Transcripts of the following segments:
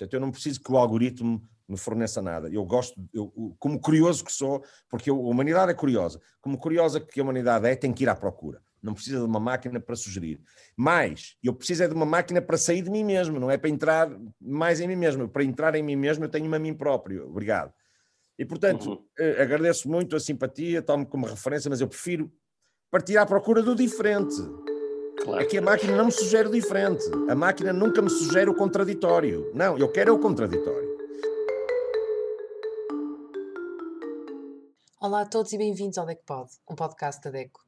Portanto, eu não preciso que o algoritmo me forneça nada. Eu gosto, eu, como curioso que sou, porque a humanidade é curiosa, como curiosa que a humanidade é, tem que ir à procura. Não precisa de uma máquina para sugerir. Mas eu preciso é de uma máquina para sair de mim mesmo, não é para entrar mais em mim mesmo. Para entrar em mim mesmo, eu tenho-me a mim próprio. Obrigado. E, portanto, uhum. Eh, agradeço muito a simpatia, tomo como referência, mas eu prefiro partir à procura do diferente. Claro. É que a máquina não me sugere o diferente. A máquina nunca me sugere o contraditório. Não, eu quero é o contraditório. Olá a todos e bem-vindos ao DECPOD, um podcast da DECO.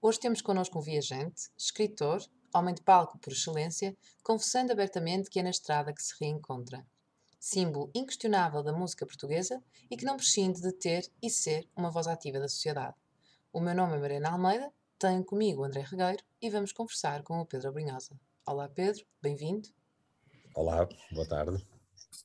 Hoje temos connosco um viajante, escritor, homem de palco por excelência, confessando abertamente que é na estrada que se reencontra. Símbolo inquestionável da música portuguesa e que não prescinde de ter e ser uma voz ativa da sociedade. O meu nome é Mariana Almeida, tenho comigo André Regueiro e vamos conversar com o Pedro Abrinhosa. Olá Pedro, bem-vindo. Olá, boa tarde.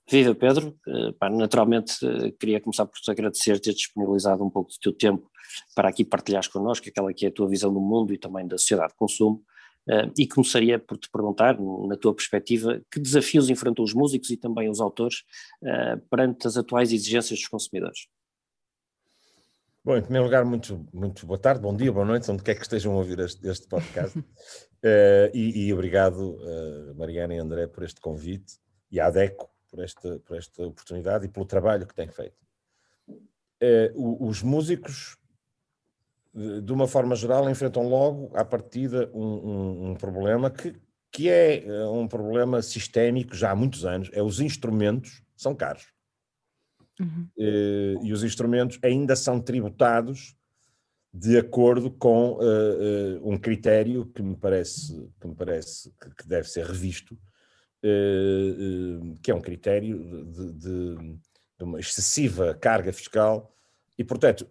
Viva Pedro, uh, naturalmente uh, queria começar por te agradecer ter disponibilizado um pouco do teu tempo para aqui partilhares connosco aquela que é a tua visão do mundo e também da sociedade de consumo uh, e começaria por te perguntar, na tua perspectiva, que desafios enfrentam os músicos e também os autores perante as atuais exigências dos consumidores? Bom, em primeiro lugar, muito, muito boa tarde, bom dia, boa noite, onde quer que estejam a ouvir este, este podcast. e, e, obrigado, Mariana e André, por este convite e à DECO por esta, por esta oportunidade e pelo trabalho que tem feito. Eh, os músicos, de uma forma geral, enfrentam logo, à partida, um, um, um problema que, que é um problema sistémico já há muitos anos, é os instrumentos são caros. Uhum. Eh, e os instrumentos ainda são tributados de acordo com uh, uh, um critério que me parece que, me parece que, deve ser revisto, que é um critério de, de, de, uma excessiva carga fiscal, e, portanto,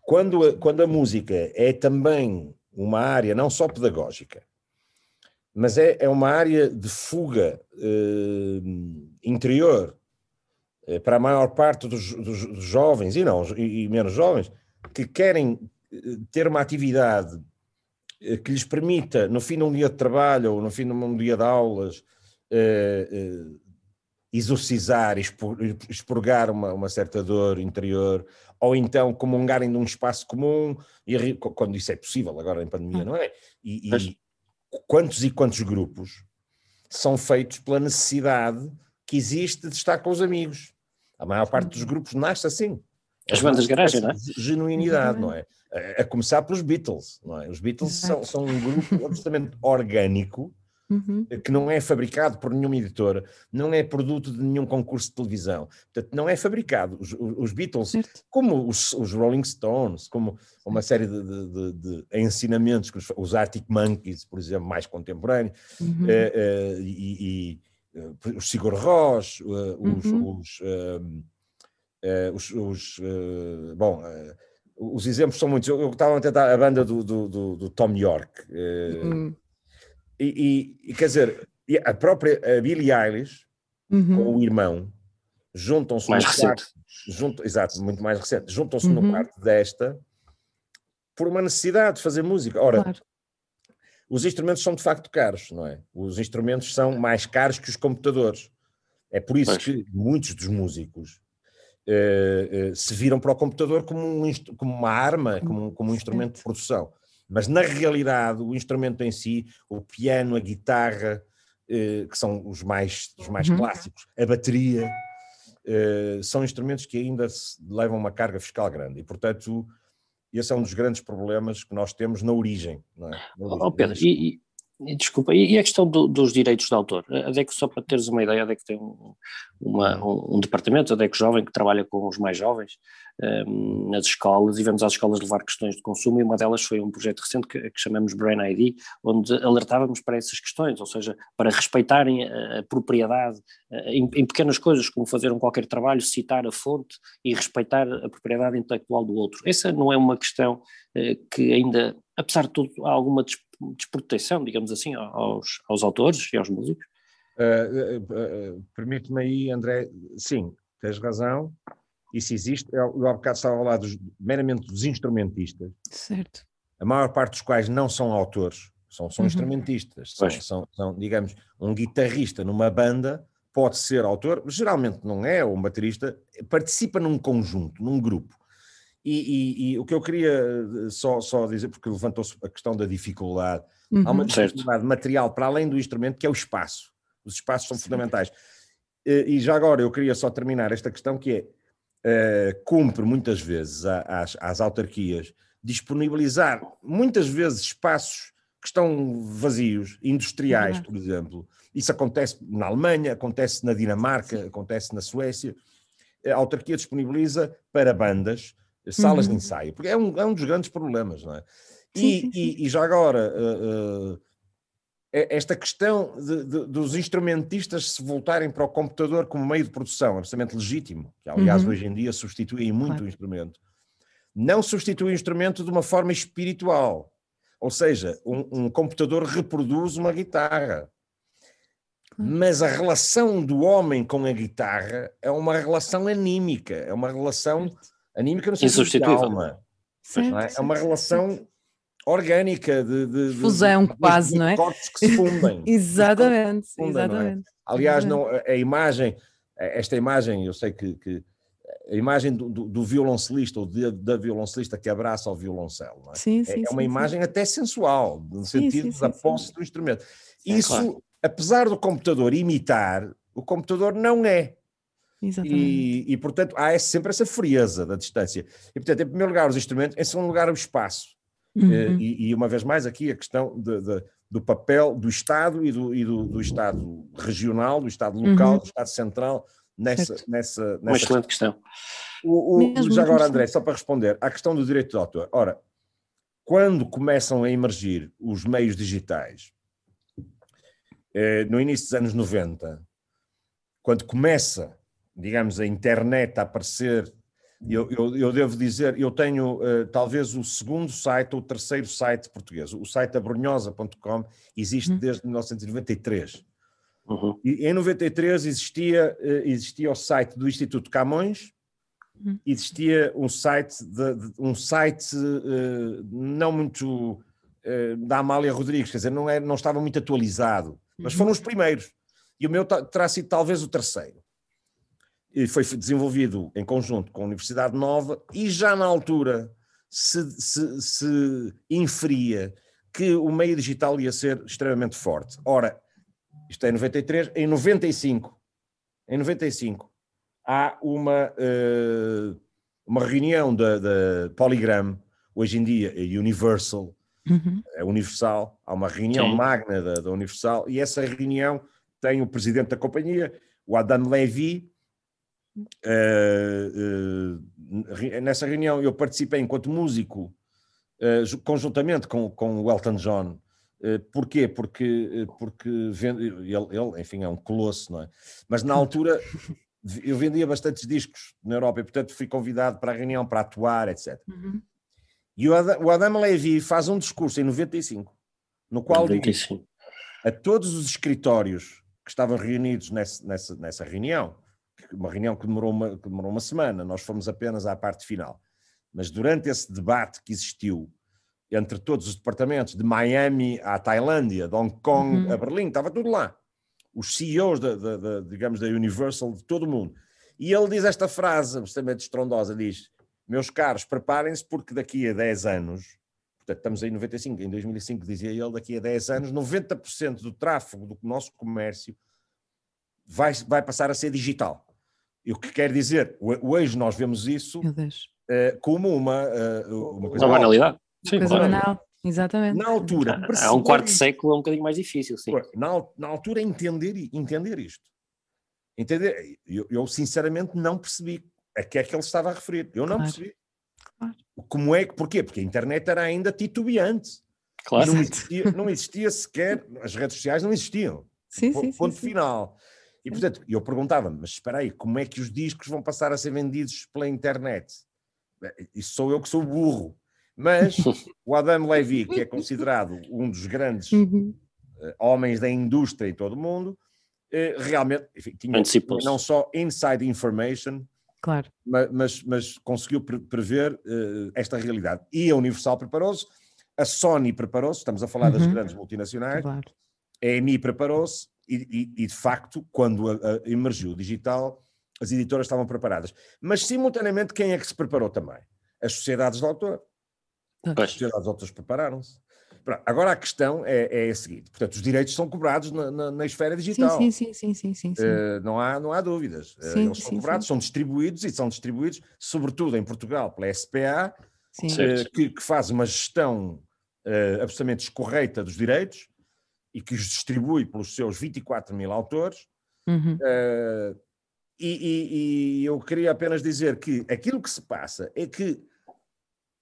quando a, quando a música é também uma área não só pedagógica, mas é, é uma área de fuga interior para a maior parte dos, dos, jovens, e, não, e, e menos jovens, que querem ter uma atividade que lhes permita, no fim de um dia de trabalho ou no fim de um dia de aulas, uh, uh, exorcizar, expurgar uma, uma, certa dor interior, ou então comungarem de um espaço comum, e, quando isso é possível, agora em pandemia, não é? E, e quantos e quantos grupos são feitos pela necessidade que existe de estar com os amigos? A maior parte dos grupos nasce assim. As bandas de garagem, não é? Genuinidade, não é? A, a começar pelos Beatles, não é? Os Beatles são, são um grupo absolutamente orgânico, Uhum. que não é fabricado por nenhuma editora, não é produto de nenhum concurso de televisão, portanto, não é fabricado. Os, os Beatles, certo. como os, os, Rolling Stones, como uma série de, de, de, de ensinamentos, os, os Arctic Monkeys, por exemplo, mais contemporâneos, uhum. uh, uh, e, e os Sigur Rós, os, uhum. os, os, bom, os exemplos são muitos. Eu, eu estava a tentar a banda do, do, do, do Tom York. Uhum e, e, quer dizer, a própria a Billie Eilish uhum. com o irmão juntam-se no quarto, juntam, exato, muito mais recente, juntam-se uhum. no quarto desta por uma necessidade de fazer música. Ora, claro. Os instrumentos são de facto caros, não é? Os instrumentos são mais caros que os computadores. É por isso pois. que muitos dos músicos uh, uh, se viram para o computador como, um, como uma arma, como, como um instrumento de produção. Mas na realidade, o instrumento em si, o piano, a guitarra, eh, que são os mais, os mais uhum. clássicos, a bateria, são instrumentos que ainda levam uma carga fiscal grande. E, portanto, esse é um dos grandes problemas que nós temos na origem. Não é? Na origem. Oh, Pedro, e, Desculpa, e a questão do, dos direitos de autor? A DECO, só para teres uma ideia, a DECO tem um, uma, um, um, departamento, a DECO Jovem, que trabalha com os mais jovens um, nas escolas e vamos às escolas levar questões de consumo e uma delas foi um projeto recente que, que chamamos Brain ID, onde alertávamos para essas questões, ou seja, para respeitarem a, a propriedade em, em, pequenas coisas, como fazer um qualquer trabalho, citar a fonte e respeitar a propriedade intelectual do outro. Essa não é uma questão uh, que ainda, apesar de tudo, há alguma desproteção, digamos assim, aos, aos autores e aos músicos? Uh, uh, uh, Permite-me aí, André, sim, tens razão, isso existe. Eu, há bocado estava a falar dos, meramente dos instrumentistas. Certo. A maior parte dos quais não são autores, são, são uhum. instrumentistas. São, são, são, digamos, um guitarrista numa banda pode ser autor, geralmente não é, ou um baterista, participa num conjunto, num grupo. E, e, e o que eu queria eh, só, só dizer, porque levantou-se a questão da dificuldade, uhum. há uma dificuldade certo. material para além do instrumento, que é o espaço. Os espaços são Sim. fundamentais. E já agora eu queria só terminar esta questão que é, uh, cumpre muitas vezes às, às autarquias disponibilizar muitas vezes espaços que estão vazios, industriais, uhum. por exemplo. Isso acontece na Alemanha, acontece na Dinamarca, Sim. acontece na Suécia. A autarquia disponibiliza para bandas salas uhum. de ensaio, porque é um, é um dos grandes problemas, não é? E, sim, sim. E, e, já agora, uh, uh, esta questão de, de, dos instrumentistas se voltarem para o computador como meio de produção, é absolutamente legítimo, que aliás uhum. hoje em dia substitui muito claro. o instrumento. Não substitui o instrumento de uma forma espiritual, ou seja, um, um computador reproduz uma guitarra. Mas a relação do homem com a guitarra é uma relação anímica, é uma relação anímica no sentido de alma. Certo, é? é? uma relação orgânica de, de, fusão de, quase, não é? Corpos que se fundem. exatamente, se fundem, exatamente. Não é? Aliás, não, a imagem, esta imagem, eu sei que, que a imagem do, do, do violoncelista ou de, da violoncelista que abraça o violoncelo, não é? Sim, sim, é, uma sim, imagem até sensual, no sentido da posse do instrumento. Isso, claro. apesar do computador imitar, o computador não é. E, e, portanto, há sempre essa frieza da distância. E, portanto, em primeiro lugar, os instrumentos, em segundo lugar, o espaço. Uhum. Eh, e, e, uma vez mais, aqui a questão de, de, do papel do Estado e do, e do, do Estado regional, do Estado local, uhum. do Estado central, nessa. nessa, nessa uma excelente questão. O, o, mesmo, já agora, André, só para responder à questão do direito de autor. Ora, quando começam a emergir os meios digitais, eh, no início dos anos 90, quando começa digamos, a internet a aparecer, eu, eu, eu devo dizer, eu tenho uh, talvez o segundo site ou o terceiro site português. O site abrunhosa.com existe uhum. desde 1993. Uhum. E em 93 existia, uh, existia o site do Instituto Camões, uhum. existia um site, de, de, um site uh, não muito da Amália Rodrigues, quer dizer, não, é, não estava muito atualizado, mas foram uhum. os primeiros. E o meu terá sido talvez o terceiro e foi desenvolvido em conjunto com a Universidade Nova e já na altura se, se, se inferia que o meio digital ia ser extremamente forte. Ora, isto é 93, em 95, em 95 há uma, uh, uma reunião da, da Polygram, hoje em dia é Universal, uhum. é Universal, há uma reunião Sim. magna da, da Universal e essa reunião tem o presidente da companhia, o Adam Levy, nessa reunião eu participei enquanto músico, uh, conjuntamente com, com o Elton John. porquê? Porque, porque vende, ele, ele, enfim, é um colosso, não é? Mas na altura eu vendia bastantes discos na Europa e, portanto, fui convidado para a reunião para atuar, etc. Uhum. E o Adam, o Adam Levy faz um discurso em 95, no qual 95. diz a todos os escritórios que estavam reunidos nessa, nessa, nessa reunião, uma reunião que demorou uma, que demorou uma semana, nós fomos apenas à parte final. Mas durante esse debate que existiu entre todos os departamentos, de Miami à Tailândia, de Hong Kong uhum. a Berlim, estava tudo lá. Os CEOs, da, da, da, digamos, da Universal, de todo o mundo. E ele diz esta frase, extremamente estrondosa, diz, meus caros, preparem-se porque daqui a 10 anos, portanto estamos em 95, em 2005 dizia ele, daqui a 10 anos, 90% do tráfego do nosso comércio vai, vai passar a ser digital. E o que quer dizer, hoje nós vemos isso uh, como uma, uh, uma coisa. Uma banalidade. Sim, coisa claro. banal. Exatamente. Na altura. Há um quarto de século é um bocadinho mais difícil, sim. Na, na altura, entender, entender isto. Entender, eu, eu, sinceramente não percebi a que é que ele estava a referir. Eu não claro. percebi. Claro. Como é que, porquê? Porque a internet era ainda titubeante. Claro. Não existia, não existia sequer, as redes sociais não existiam. Sim, sim, ponto sim, final. E portanto, eu perguntava-me, mas espera aí, como é que os discos vão passar a ser vendidos pela internet? Isso sou eu que sou burro. Mas o Adam Levy, que é considerado um dos grandes uhum. uh, homens da indústria em todo o mundo, uh, realmente enfim, tinha não só inside information, claro. mas, mas, mas conseguiu pre prever uh, esta realidade. E a Universal preparou-se, a Sony preparou-se, estamos a falar uhum. das grandes multinacionais, claro. a EMI preparou-se, e, e, de facto, quando a, a emergiu o digital, as editoras estavam preparadas. Mas, simultaneamente, quem é que se preparou também? As sociedades de autor. As sociedades de autores prepararam-se. Agora a questão é, é, a seguinte: portanto, os direitos são cobrados na, na, na esfera digital. Sim, sim, sim, sim, sim, sim. Uh, não, há, não há dúvidas. Uh, eles são cobrados, são distribuídos e são distribuídos, sobretudo em Portugal, pela SPA, uh, que, que, faz uma gestão absolutamente descorreita dos direitos e que os distribui pelos seus 24 mil autores. Uhum. E, e, e eu queria apenas dizer que aquilo que se passa é que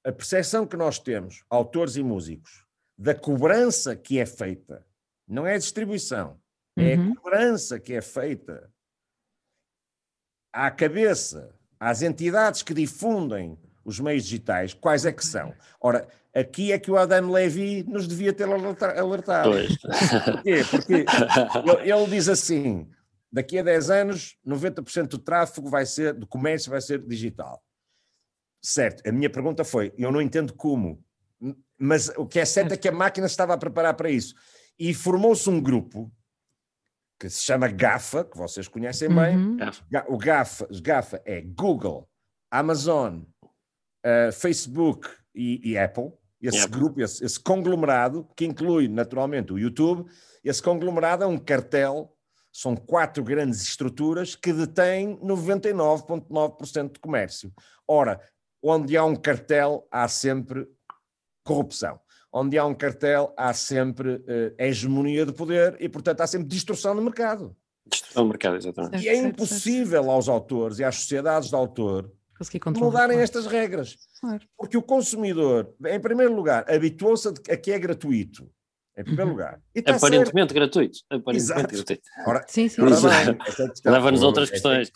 a percepção que nós temos, autores e músicos, da cobrança que é feita, não é a distribuição, é a uhum. cobrança que é feita à cabeça, às entidades que difundem os meios digitais, quais é que são? Ora, aqui é que o Adam Levy nos devia ter alertado. Pois. Porquê? Porque ele, ele, diz assim: daqui a 10 anos, 90% do tráfego vai ser, do comércio vai ser digital. Certo, a minha pergunta foi: eu não entendo como mas o que é certo é que a máquina estava a preparar para isso. E formou-se um grupo que se chama GAFA, que vocês conhecem bem. Uhum. O GAFA, GAFA é Google, Amazon, uh, Facebook e, e, Apple. Esse yep. grupo, esse, esse, conglomerado, que inclui naturalmente o YouTube, esse conglomerado é um cartel, são quatro grandes estruturas que detêm 99,9% de comércio. Ora, onde há um cartel, há sempre corrupção. Onde há um cartel, há sempre uh, hegemonia de poder e, portanto, há sempre distorção no mercado. Distorção no mercado, exatamente. E é impossível aos autores e às sociedades de autor mudarem estas regras. Porque o consumidor, em primeiro lugar, habituou-se a que é gratuito. Em primeiro uhum. lugar. Aparentemente certo. gratuito. Aparentemente Exato. gratuito. Ora, sim, sim. Leva-nos a outras questões.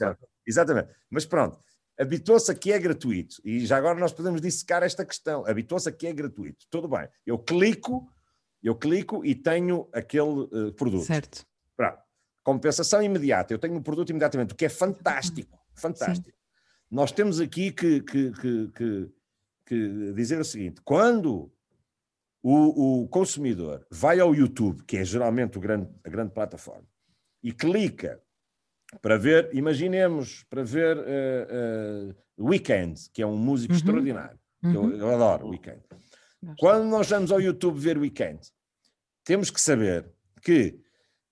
Exatamente. Mas pronto, habituou-se a que é gratuito. E já agora nós podemos dissecar esta questão. Habituou-se a que é gratuito. Tudo bem. Eu clico, eu clico e tenho aquele uh, produto. Certo. Pronto. Compensação imediata. Eu tenho o um produto imediatamente, o que é fantástico. Fantástico. Sim. Nós temos aqui que, que, que, que, dizer o seguinte: quando o, o, consumidor vai ao YouTube, que é geralmente grande, a grande plataforma, e clica para ver, imaginemos, para ver uh, uh, Weekend, que é um músico uhum. extraordinário. Uhum. Eu, eu, adoro Weekend. Quando nós vamos ao YouTube ver Weekend, temos que saber que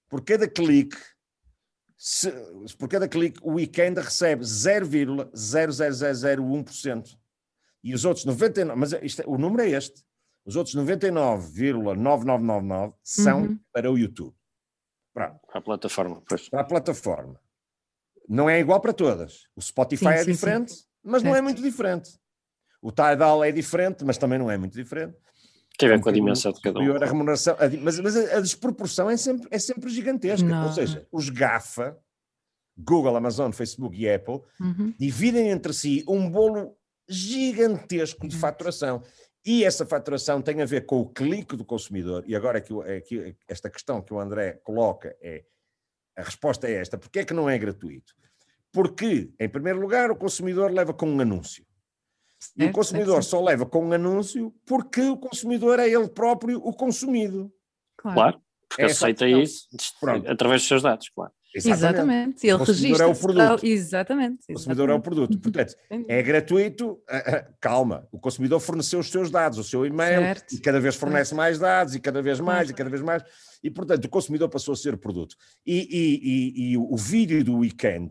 por cada clique, se, por cada clique, o Weekend recebe 0,00001%. E os outros 99, mas isto, o número é este. Os outros 99,9999 são uhum. para o YouTube. Pronto. Para a plataforma, pois. Para a plataforma não é igual para todas. O Spotify sim, é sim, diferente, sim. mas não é muito diferente. O Tidal é diferente, mas também não é muito diferente. Tem a ver com a dimensão de cada um. A remuneração, a, mas, mas a, a, desproporção é sempre, é sempre gigantesca. Não. Ou seja, os GAFA, Google, Amazon, Facebook e Apple, uhum. dividem entre si um bolo gigantesco de faturação. E essa faturação tem a ver com o clique do consumidor. E agora é que, é esta questão que o André coloca é a resposta é esta. Porquê é que não é gratuito? Porque, em primeiro lugar, o consumidor leva com um anúncio. E o consumidor só leva com um anúncio porque o consumidor é ele próprio o consumido. Claro, claro porque é aceita isso Pronto. através dos seus dados, claro. Exatamente. Ele o registra é o produto. Exatamente. O consumidor é o produto. Portanto, é gratuito. Calma. O consumidor forneceu os seus dados, o seu e-mail, certo. e cada vez fornece mais dados, e cada vez mais, e cada vez mais. E, portanto, o consumidor passou a ser o produto. E, e, e, e o vídeo do weekend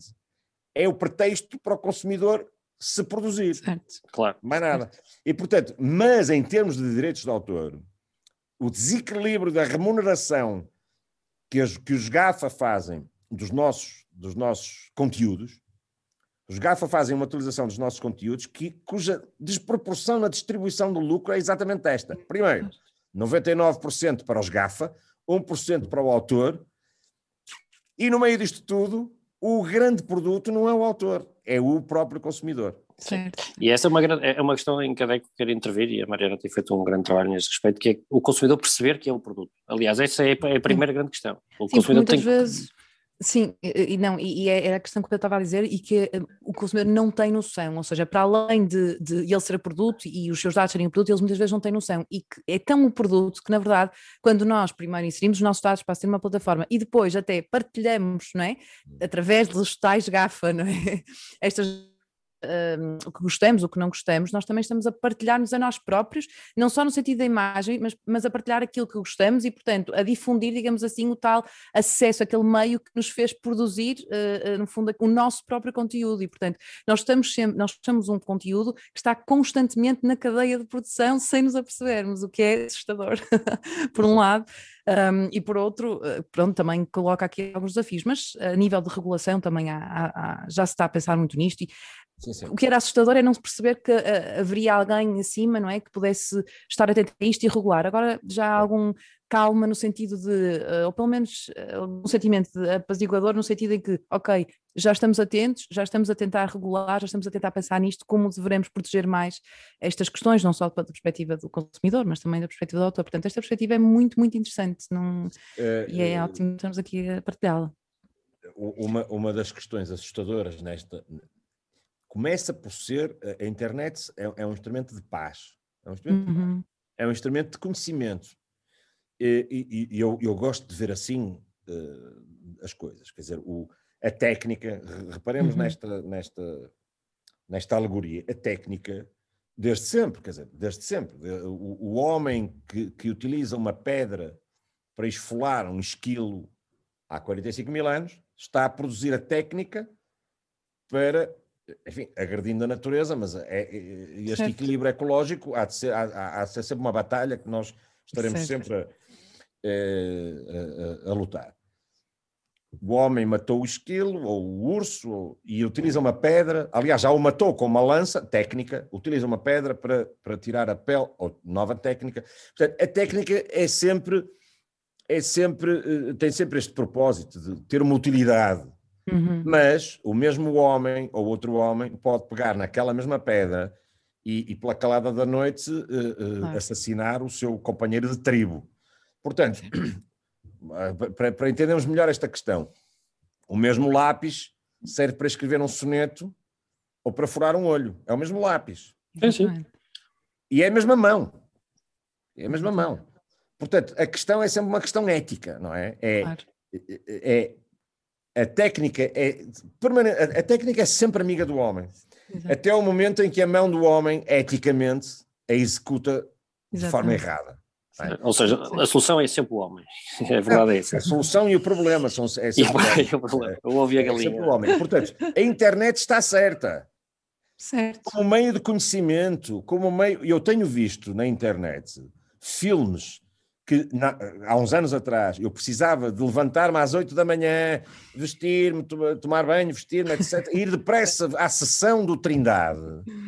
é o pretexto para o consumidor se produzir. Certo. Claro. Mais nada. E, portanto, mas em termos de direitos de autor, o desequilíbrio da remuneração que, as, que os GAFA fazem dos nossos, dos nossos conteúdos, os GAFA fazem uma atualização dos nossos conteúdos que, cuja desproporção na distribuição do lucro é exatamente esta. Primeiro, 99% para os GAFA, 1% para o autor, e no meio disto tudo, o grande produto não é o autor, é o próprio consumidor. Certo. E essa é uma, é uma questão em que a DECO quer intervir, e a Mariana tem feito um grande trabalho nesse respeito, que é o consumidor perceber que é o produto. Aliás, essa é a primeira Sim. grande questão. O Sim, consumidor muitas tem vezes Sim, e não, e é, era a questão que eu estava a dizer, e que eh, o consumidor não tem noção, ou seja, para além de, de ele ser produto e os seus dados serem o produto, eles muitas vezes não têm noção, e que é tão o produto que, na verdade, quando nós primeiro inserimos os nossos dados para ser uma plataforma e depois até partilhamos, não é? Hum. Através dos tais GAFA, não é? Estas o que gostamos, o que não gostamos, nós também estamos a partilhar-nos a nós próprios, não só no sentido da imagem, mas, mas a partilhar aquilo que gostamos e, portanto, a difundir, digamos assim, o tal acesso àquele meio que nos fez produzir, uh, uh, no fundo, o nosso próprio conteúdo. E, portanto, nós estamos sempre, nós somos um conteúdo que está constantemente na cadeia de produção sem nos apercebermos, o que é assustador, por um lado. Um, e por outro, eh, pronto, também coloca aqui alguns desafios, mas a nível de regulação também há, há, já se está a pensar muito nisto e Sim, sim. O que era assustador é não perceber que uh, haveria alguém acima, não é? Que pudesse estar atento a isto e regular. Agora já há algum calma no sentido de, uh, ou pelo menos uh, um sentimento de apaziguador, no sentido em que, ok, já estamos atentos, já estamos a tentar regular, já estamos a tentar pensar nisto, como devemos proteger mais estas questões, não só da perspectiva do consumidor, mas também da perspectiva do autor. Portanto, esta perspectiva é muito, muito interessante não... e é ótimo estamos aqui a partilhá-la. Uma, uma das questões assustadoras nesta, começa por ser, a internet é, é um instrumento de paz, é um instrumento, uhum. é um instrumento de conhecimento. E, e, e eu, eu, gosto de ver assim uh, as coisas, quer dizer, o, a técnica, reparemos uhum. nesta, nesta, nesta alegoria, a técnica desde sempre, quer dizer, desde sempre, o, o homem que, que utiliza uma pedra para esfolar um esquilo há 45 mil anos, está a produzir a técnica para enfim, agredindo a natureza, mas é, é, este certo. equilíbrio ecológico há de, ser, há, há de ser sempre uma batalha que nós estaremos certo. sempre a, a, a, a, lutar. O homem matou o esquilo ou o urso ou, e utiliza uma pedra, aliás, já o matou com uma lança técnica, utiliza uma pedra para, para tirar a pele, ou nova técnica. Portanto, a técnica é sempre, é sempre, eh, tem sempre este propósito de ter uma utilidade Uhum. Mas o mesmo homem ou outro homem pode pegar naquela mesma pedra e, e pela calada da noite, uh, uh, claro. assassinar o seu companheiro de tribo. Portanto, para, para entendermos melhor esta questão, o mesmo lápis serve para escrever um soneto ou para furar um olho. É o mesmo lápis. É, sim. E é a mesma mão. É a mesma mão. Portanto, a questão é sempre uma questão ética, não é? É, claro. é, é a técnica é a, técnica é sempre amiga do homem. Exato. Até o momento em que a mão do homem, eticamente, a executa de Exatamente. forma errada. É? Ou seja, a solução é sempre o homem. É verdade, é isso. A solução e o problema são é sempre e o, problema. Eu ouvi a galinha. É o homem. Portanto, a internet está certa. Certo. Como meio de conhecimento, como meio. Eu tenho visto na internet filmes que na, há uns anos atrás eu precisava de levantar-me às 8 da manhã, vestir-me, tomar banho, vestir-me, etc., ir depressa à sessão do Trindade,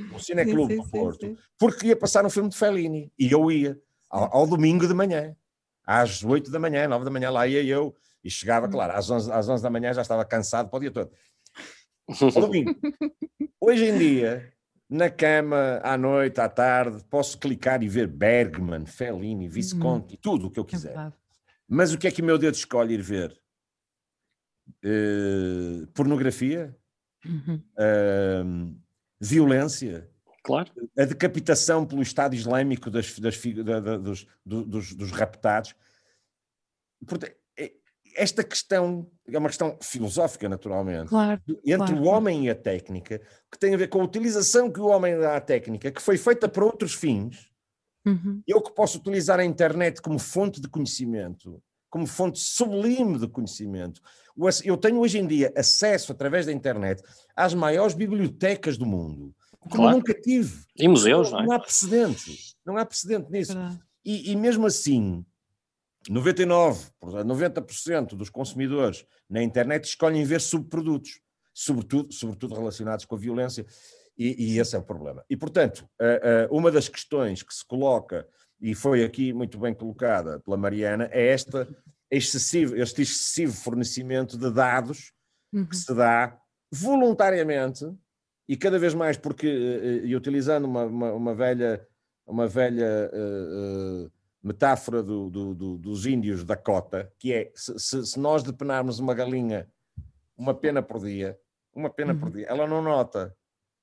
no Cineclube do Porto, sim, sim. porque ia passar um filme de Fellini, e eu ia, ao, ao, domingo de manhã, às 8 da manhã, 9 da manhã, lá ia eu, e chegava, hum. claro, às 11, às 11 da manhã já estava cansado para o dia todo. Ao domingo. Hoje em dia, na cama, à noite, à tarde, posso clicar e ver Bergman, Fellini, Visconti, hum, tudo o que eu quiser. É Mas o que é que o meu dedo escolhe ir ver? Uh, pornografia? Uhum. Uh, violência? Claro. A decapitação pelo Estado Islâmico das, das, da, da, dos, dos, dos raptados. Portanto, esta questão é uma questão filosófica, naturalmente, claro, entre claro. o homem e a técnica, que tem a ver com a utilização que o homem dá à técnica, que foi feita para outros fins. Uhum. Eu que posso utilizar a internet como fonte de conhecimento, como fonte sublime de conhecimento. Eu tenho hoje em dia acesso, através da internet, às maiores bibliotecas do mundo, como claro. nunca tive. E museus, não, não, é? não há precedente. Não há precedente nisso. E, e mesmo assim, 99, 90% dos consumidores na internet escolhem ver subprodutos, sobretudo, sobretudo relacionados com a violência, e, e esse é o problema. E, portanto, uma das questões que se coloca, e foi aqui muito bem colocada pela Mariana, é esta excessivo, este excessivo fornecimento de dados uhum. que se dá voluntariamente e cada vez mais porque, e utilizando uma, uma, uma velha, uma velha uh, uh, metáfora do, do, do, dos índios da cota, que é se, se, nós depenarmos uma galinha uma pena por dia, uma pena por Uhum. dia, ela não nota.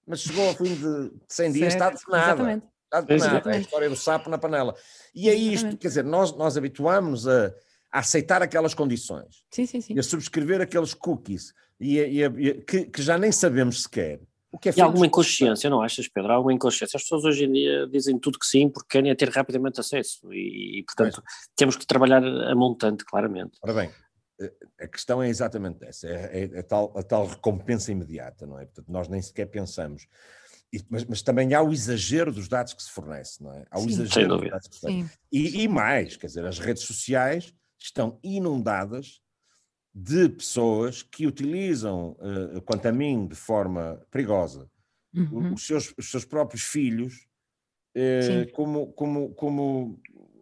Mas chegou ao fim de 100 dias, está Certo, de nada. Exatamente. Está de nada. É a história do sapo na panela. E é isto, Exatamente. quer dizer, nós, nós habituámos a, a aceitar aquelas condições Sim, sim, sim. e a subscrever aqueles cookies e, e a- e a- que, que já nem sabemos sequer. O que é E há alguma inconsciência, não achas, Pedro? Há alguma inconsciência. As pessoas hoje em dia dizem tudo que sim porque querem é ter rapidamente acesso e, e, portanto, temos que trabalhar a montante, claramente. Ora bem, eh, a questão é exatamente essa, é, é a, tal, a tal recompensa imediata, não é? Portanto, nós nem sequer pensamos. E- mas, mas também há o exagero dos dados que se fornece, não é? Há o Sim. exagero Sem dos dados que se fornece. Sim. E, e mais, quer dizer, as redes sociais estão inundadas de pessoas que utilizam, eh, quanto a mim, de forma perigosa, Uhum. os, seus, os seus próprios filhos Sim. como, como, como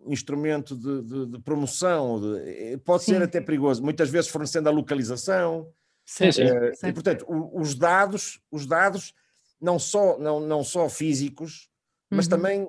instrumento de, de- de promoção. de- eh, pode ser Sim. até perigoso, muitas vezes fornecendo a localização. Certo, sim. eh, e, portanto, o- os dados, os dados não só, não, não só físicos, mas Uhum. também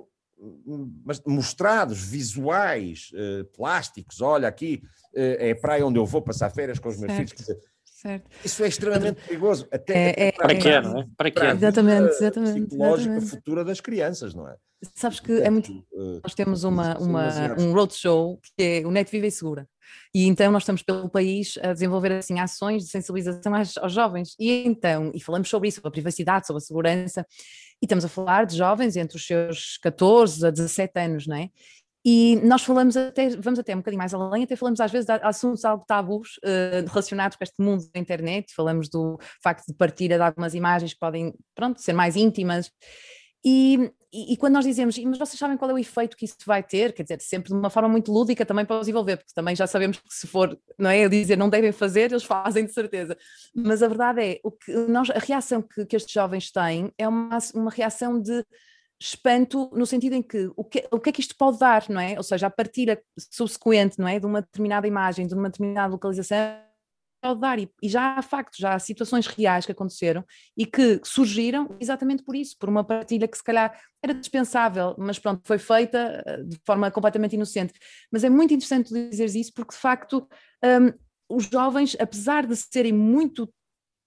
mas mostrados, visuais, eh, plásticos. Olha, aqui eh, é a praia onde eu vou passar férias com os meus filhos. Certo. Quer dizer, certo. Isso é extremamente perigoso. Até, É- é- para, Para a quê, não é? Para quê? Exatamente, exatamente, psicológica exatamente. futura das crianças, não é? Sabes que é muito eh, nós temos uma, uma, um roadshow que é o Net Viva e Segura. E então nós estamos pelo país a desenvolver assim ações de sensibilização aos, aos jovens. E então, e falamos sobre isso, sobre a privacidade, sobre a segurança, e estamos a falar de jovens entre os seus 14 a 17 anos, não é? E nós falamos até, vamos até um bocadinho mais além, até falamos às vezes de assuntos algo tabus eh, relacionados com este mundo da internet, falamos do facto de partilha de algumas imagens que podem, pronto, ser mais íntimas. E, e, e quando nós dizemos, "E, mas vocês sabem qual é o efeito que isso vai ter? Quer dizer, sempre de uma forma muito lúdica também para os envolver, porque também já sabemos que se for, não é? Dizer não devem fazer, eles fazem de certeza. Mas a verdade é, o que nós, a reação que, que estes jovens têm é uma, uma reação de espanto no sentido em que o, que o que é que isto pode dar, não é? Ou seja, a partilha subsequente, não é? De uma determinada imagem, de uma determinada localização, pode dar, e, e já há factos, já há situações reais que aconteceram e que surgiram exatamente por isso, por uma partilha que se calhar era dispensável, mas pronto, foi feita eh, de forma completamente inocente. Mas é muito interessante dizeres isso, porque de facto hum, os jovens, apesar de serem muito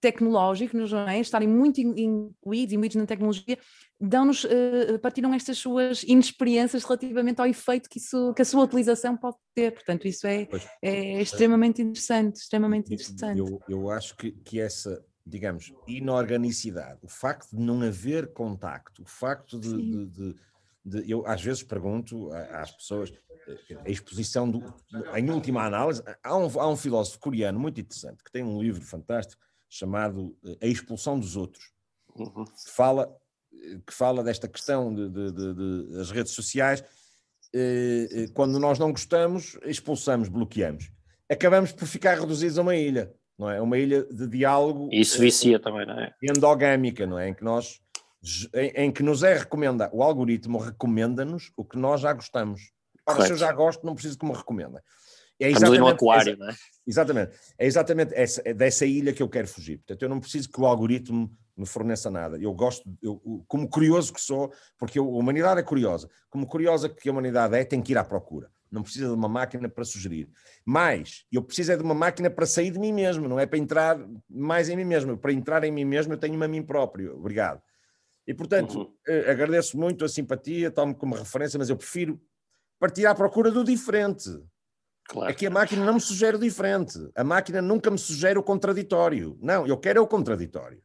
tecnológicos, não é? estarem muito in- incluídos, imbuídos na tecnologia, dão-nos, eh, partilham estas suas inexperiências relativamente ao efeito que, isso, que a sua utilização pode ter. Portanto, isso é, Pois. é extremamente interessante, extremamente interessante. Eu, eu acho que, que essa, digamos, inorganicidade, o facto de não haver contacto, o facto de. De- de- de- eu às vezes pergunto às pessoas, eh, a exposição do. Em última análise, há um, há um filósofo coreano muito interessante que tem um livro fantástico chamado eh, A Expulsão dos Outros Uhum. que fala, que fala desta questão de, de- de- das redes sociais. eh, eh, Quando nós não gostamos, expulsamos, bloqueamos. Acabamos por ficar reduzidos a uma ilha, não é? Uma ilha de diálogo isso eh, vicia também, não é? endogâmica, não é? Em que nós em, que nos é recomenda, o algoritmo recomenda-nos o que nós já gostamos. Ora, se eu já gosto, não preciso que me recomenda. É ali no exatamente aquário, não é? Exatamente. É exatamente essa, é dessa ilha que eu quero fugir. Portanto, eu não preciso que o algoritmo me forneça nada. Eu gosto, eu, eu- como curioso que sou, porque eu- a humanidade é curiosa. Como curiosa que a humanidade é, tem que ir à procura. Não precisa de uma máquina para sugerir. Mas eu preciso é de uma máquina para sair de mim mesmo, não é para entrar mais em mim mesmo. Para entrar em mim mesmo, eu tenho-me a mim próprio. Obrigado. E, portanto, Uhum. eh, agradeço muito a simpatia, tomo como referência, mas eu prefiro partir à procura do diferente. Claro. É que a máquina não me sugere o diferente. A máquina nunca me sugere o contraditório. Não, eu quero é o contraditório.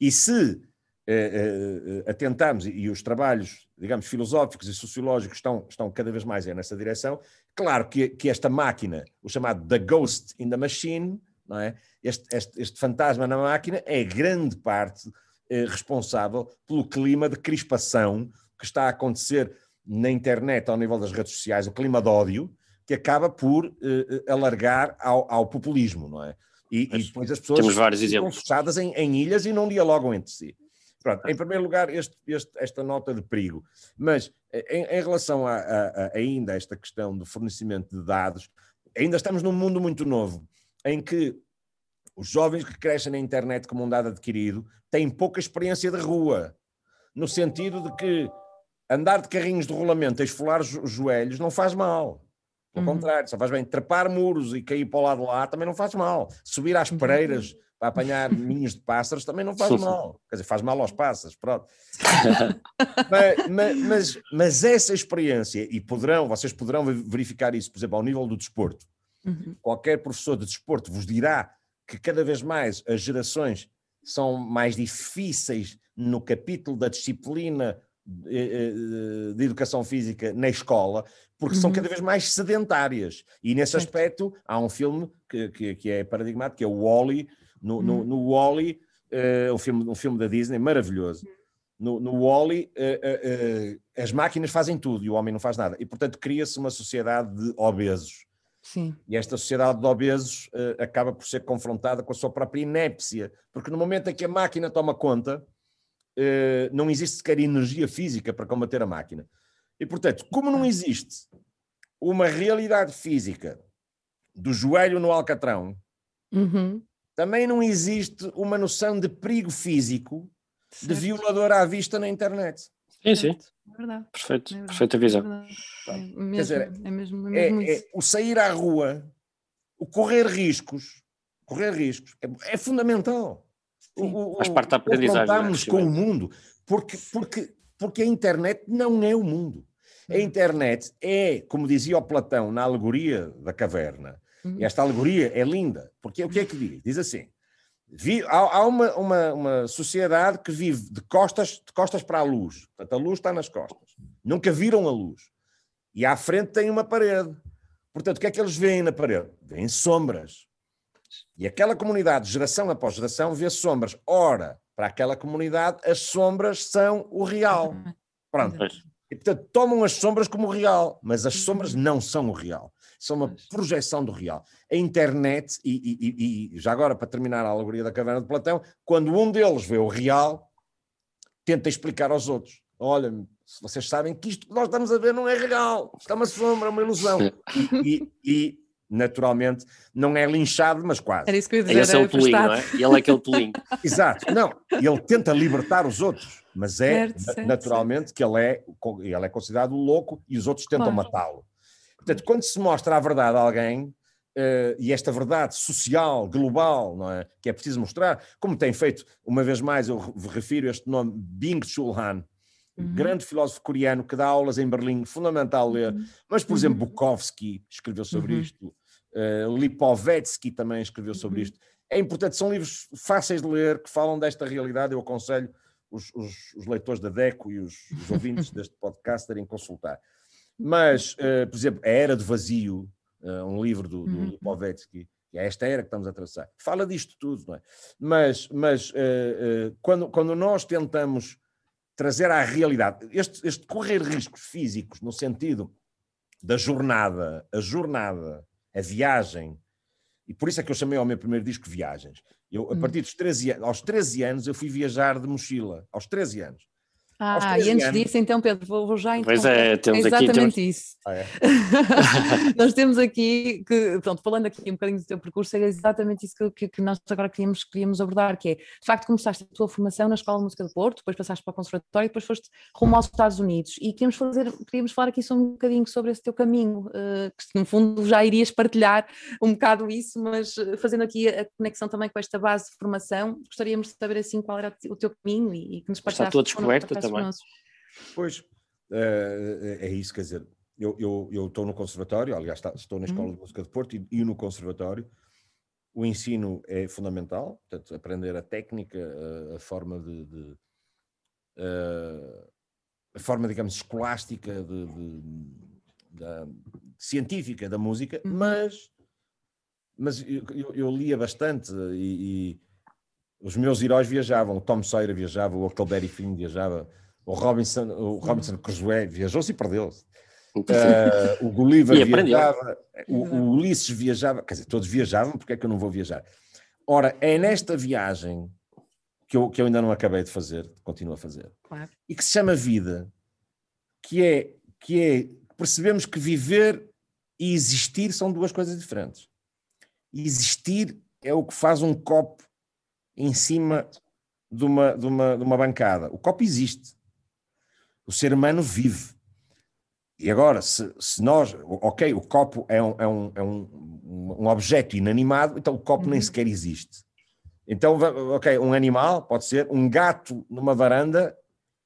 E se eh, eh, atentamos, e os trabalhos, digamos, filosóficos e sociológicos estão, estão cada vez mais nessa direção, claro que, que esta máquina, o chamado The Ghost in the Machine, não é? este, este, este fantasma na máquina, é grande parte eh, responsável pelo clima de crispação que está a acontecer na internet, ao nível das redes sociais, o clima de ódio, que acaba por eh, eh, alargar ao, ao populismo, não é? E, e Pois, depois as pessoas exemplos. fechadas em, em ilhas e não dialogam entre si. Pronto, em primeiro lugar, este- este- esta nota de perigo. Mas eh, em, em relação a, a- a- ainda a esta questão do fornecimento de dados, ainda estamos num mundo muito novo, em que os jovens que crescem na internet como um dado adquirido têm pouca experiência de rua, no sentido de que andar de carrinhos de rolamento a esfolar os joelhos não faz mal. Pelo Uhum. contrário, só faz bem. Trepar muros e cair para o lado de lá também não faz mal. Subir às Uhum. pareiras para apanhar ninhos de pássaros também não faz mal. Quer dizer, faz mal aos pássaros, pronto. mas, mas, mas, essa experiência, e poderão, vocês poderão verificar isso, por exemplo, ao nível do desporto. Uhum. Qualquer professor de desporto vos dirá que cada vez mais as gerações são mais difíceis no capítulo da disciplina de, eh, eh, de educação física na escola, porque uhum. são cada vez mais sedentárias. E nesse aspecto há um filme que, que, que, é paradigmático, que é o Wally. No, uhum. no, no Wally, uh, um, filme, um filme da Disney maravilhoso. No, no Wally, uh, uh, as máquinas fazem tudo e o homem não faz nada. E, portanto, cria-se uma sociedade de obesos. Sim. E esta sociedade de obesos acaba por ser confrontada com a sua própria inépcia, porque no momento em que a máquina toma conta, não existe sequer energia física para combater a máquina. E, portanto, como não existe uma realidade física do joelho no alcatrão, uhum. também não existe uma noção de perigo físico certo. de violador à vista na internet. Sim, sim. É verdade. Perfeito, é verdade. perfeita visão. É, mesmo, dizer, é mesmo, é, mesmo é, o sair à rua, o correr riscos, correr riscos é, é fundamental. O, o, Faz parte da aprendizagem. com o mundo, porque, porque, porque a internet não é o mundo. A uhum. internet é, como dizia o Platão na alegoria da caverna, uhum. e esta alegoria é linda, porque o que é que diz? Diz assim: Vi, há, há uma, uma, uma, sociedade que vive de costas, de costas para a luz. Portanto, a luz está nas costas. Nunca viram a luz. E à frente tem uma parede. Portanto, o que é que eles veem na parede? Veem sombras. E aquela comunidade, geração após geração, vê sombras. Ora, para aquela comunidade, as sombras são o real. Pronto. E, portanto, tomam as sombras como o real, mas as sombras não são o real são uma projeção do real. A internet, e, e, e, já agora para terminar a alegoria da caverna de Platão, quando um deles vê o real, tenta explicar aos outros: olha, se vocês sabem que isto que nós estamos a ver não é real, isto é uma sombra, uma ilusão. E, e, naturalmente não é linchado, mas quase. Era isso que eu ia dizer. Esse é o tolinho, não é? Ele é aquele tolinho. Exato, não, ele tenta libertar os outros, mas é certo, certo, naturalmente certo. que ele é, ele é considerado louco e os outros tentam claro. matá-lo. Portanto, quando se mostra a verdade a alguém, Uh, e esta verdade social, global, não é? Que é preciso mostrar, como tem feito, uma vez mais, eu refiro este nome, Byung-Chul Han, uhum. grande filósofo coreano que dá aulas em Berlim, fundamental ler, uhum. mas, por exemplo, uhum. Bukowski escreveu sobre uhum. isto, uh, Lipovetsky também escreveu sobre uhum. isto. É importante, são livros fáceis de ler, que falam desta realidade, eu aconselho os, os, os leitores da DECO e os, os ouvintes deste podcast a consultar. Mas, uh, por exemplo, A Era do Vazio, uh, um livro do, do. Lipovetsky, que é esta era que estamos a traçar, fala disto tudo, não é? Mas, mas uh, quando, quando nós tentamos trazer à realidade este, este correr riscos físicos, no sentido da jornada, a jornada, a viagem, e por isso é que eu chamei ao meu primeiro disco Viagens. Eu, a hum. partir dos 13 anos, aos 13 anos, eu fui viajar de mochila, aos 13 anos. Ah, e antes anos. disso, então, Pedro, vou, vou já então. Pois é, temos é exatamente aqui. Temos... isso. Ah, é. nós temos aqui, que, pronto, falando aqui um bocadinho do teu percurso, é exatamente isso que, que, nós agora queríamos, queríamos abordar, que é, de facto, começaste a tua formação na Escola de Música do Porto, depois passaste para o Conservatório e depois foste rumo aos Estados Unidos. E queríamos, fazer, queríamos falar aqui só um bocadinho sobre esse teu caminho, uh, que no fundo já irias partilhar um bocado isso, mas eh, fazendo aqui a conexão também com esta base de formação, gostaríamos de saber assim qual era o teu caminho e, e que nos partilhaste. Está tua descoberta também. Pois, é, é isso, quer dizer, eu, eu, eu estou no conservatório, aliás, estou na Escola uhum. de Música de Porto e, e, no conservatório. O ensino é fundamental, portanto, aprender a técnica, a, a forma de, de a, a, forma, digamos, escolástica, de, de da, científica da música, uhum. mas, mas eu, eu, eu lia bastante e, os meus heróis viajavam, o Tom Sawyer viajava, o Huckleberry Finn viajava, o Robinson, o Robinson Crusoe viajou-se e perdeu-se. Uh, o Gulliver viajava, o, o, Ulisses viajava, quer dizer, todos viajavam, porque é que eu não vou viajar? Ora, é nesta viagem que eu, que eu ainda não acabei de fazer, continuo a fazer, claro. e que se chama vida, que é, que é, percebemos que viver e existir são duas coisas diferentes. Existir é o que faz um copo em cima de uma, de uma, de uma bancada. O copo existe. O ser humano vive. E agora, se, se nós, ok, o copo é um, é um, é um, um objeto inanimado, então o copo uhum. nem sequer existe. Então, ok, um animal pode ser um gato numa varanda,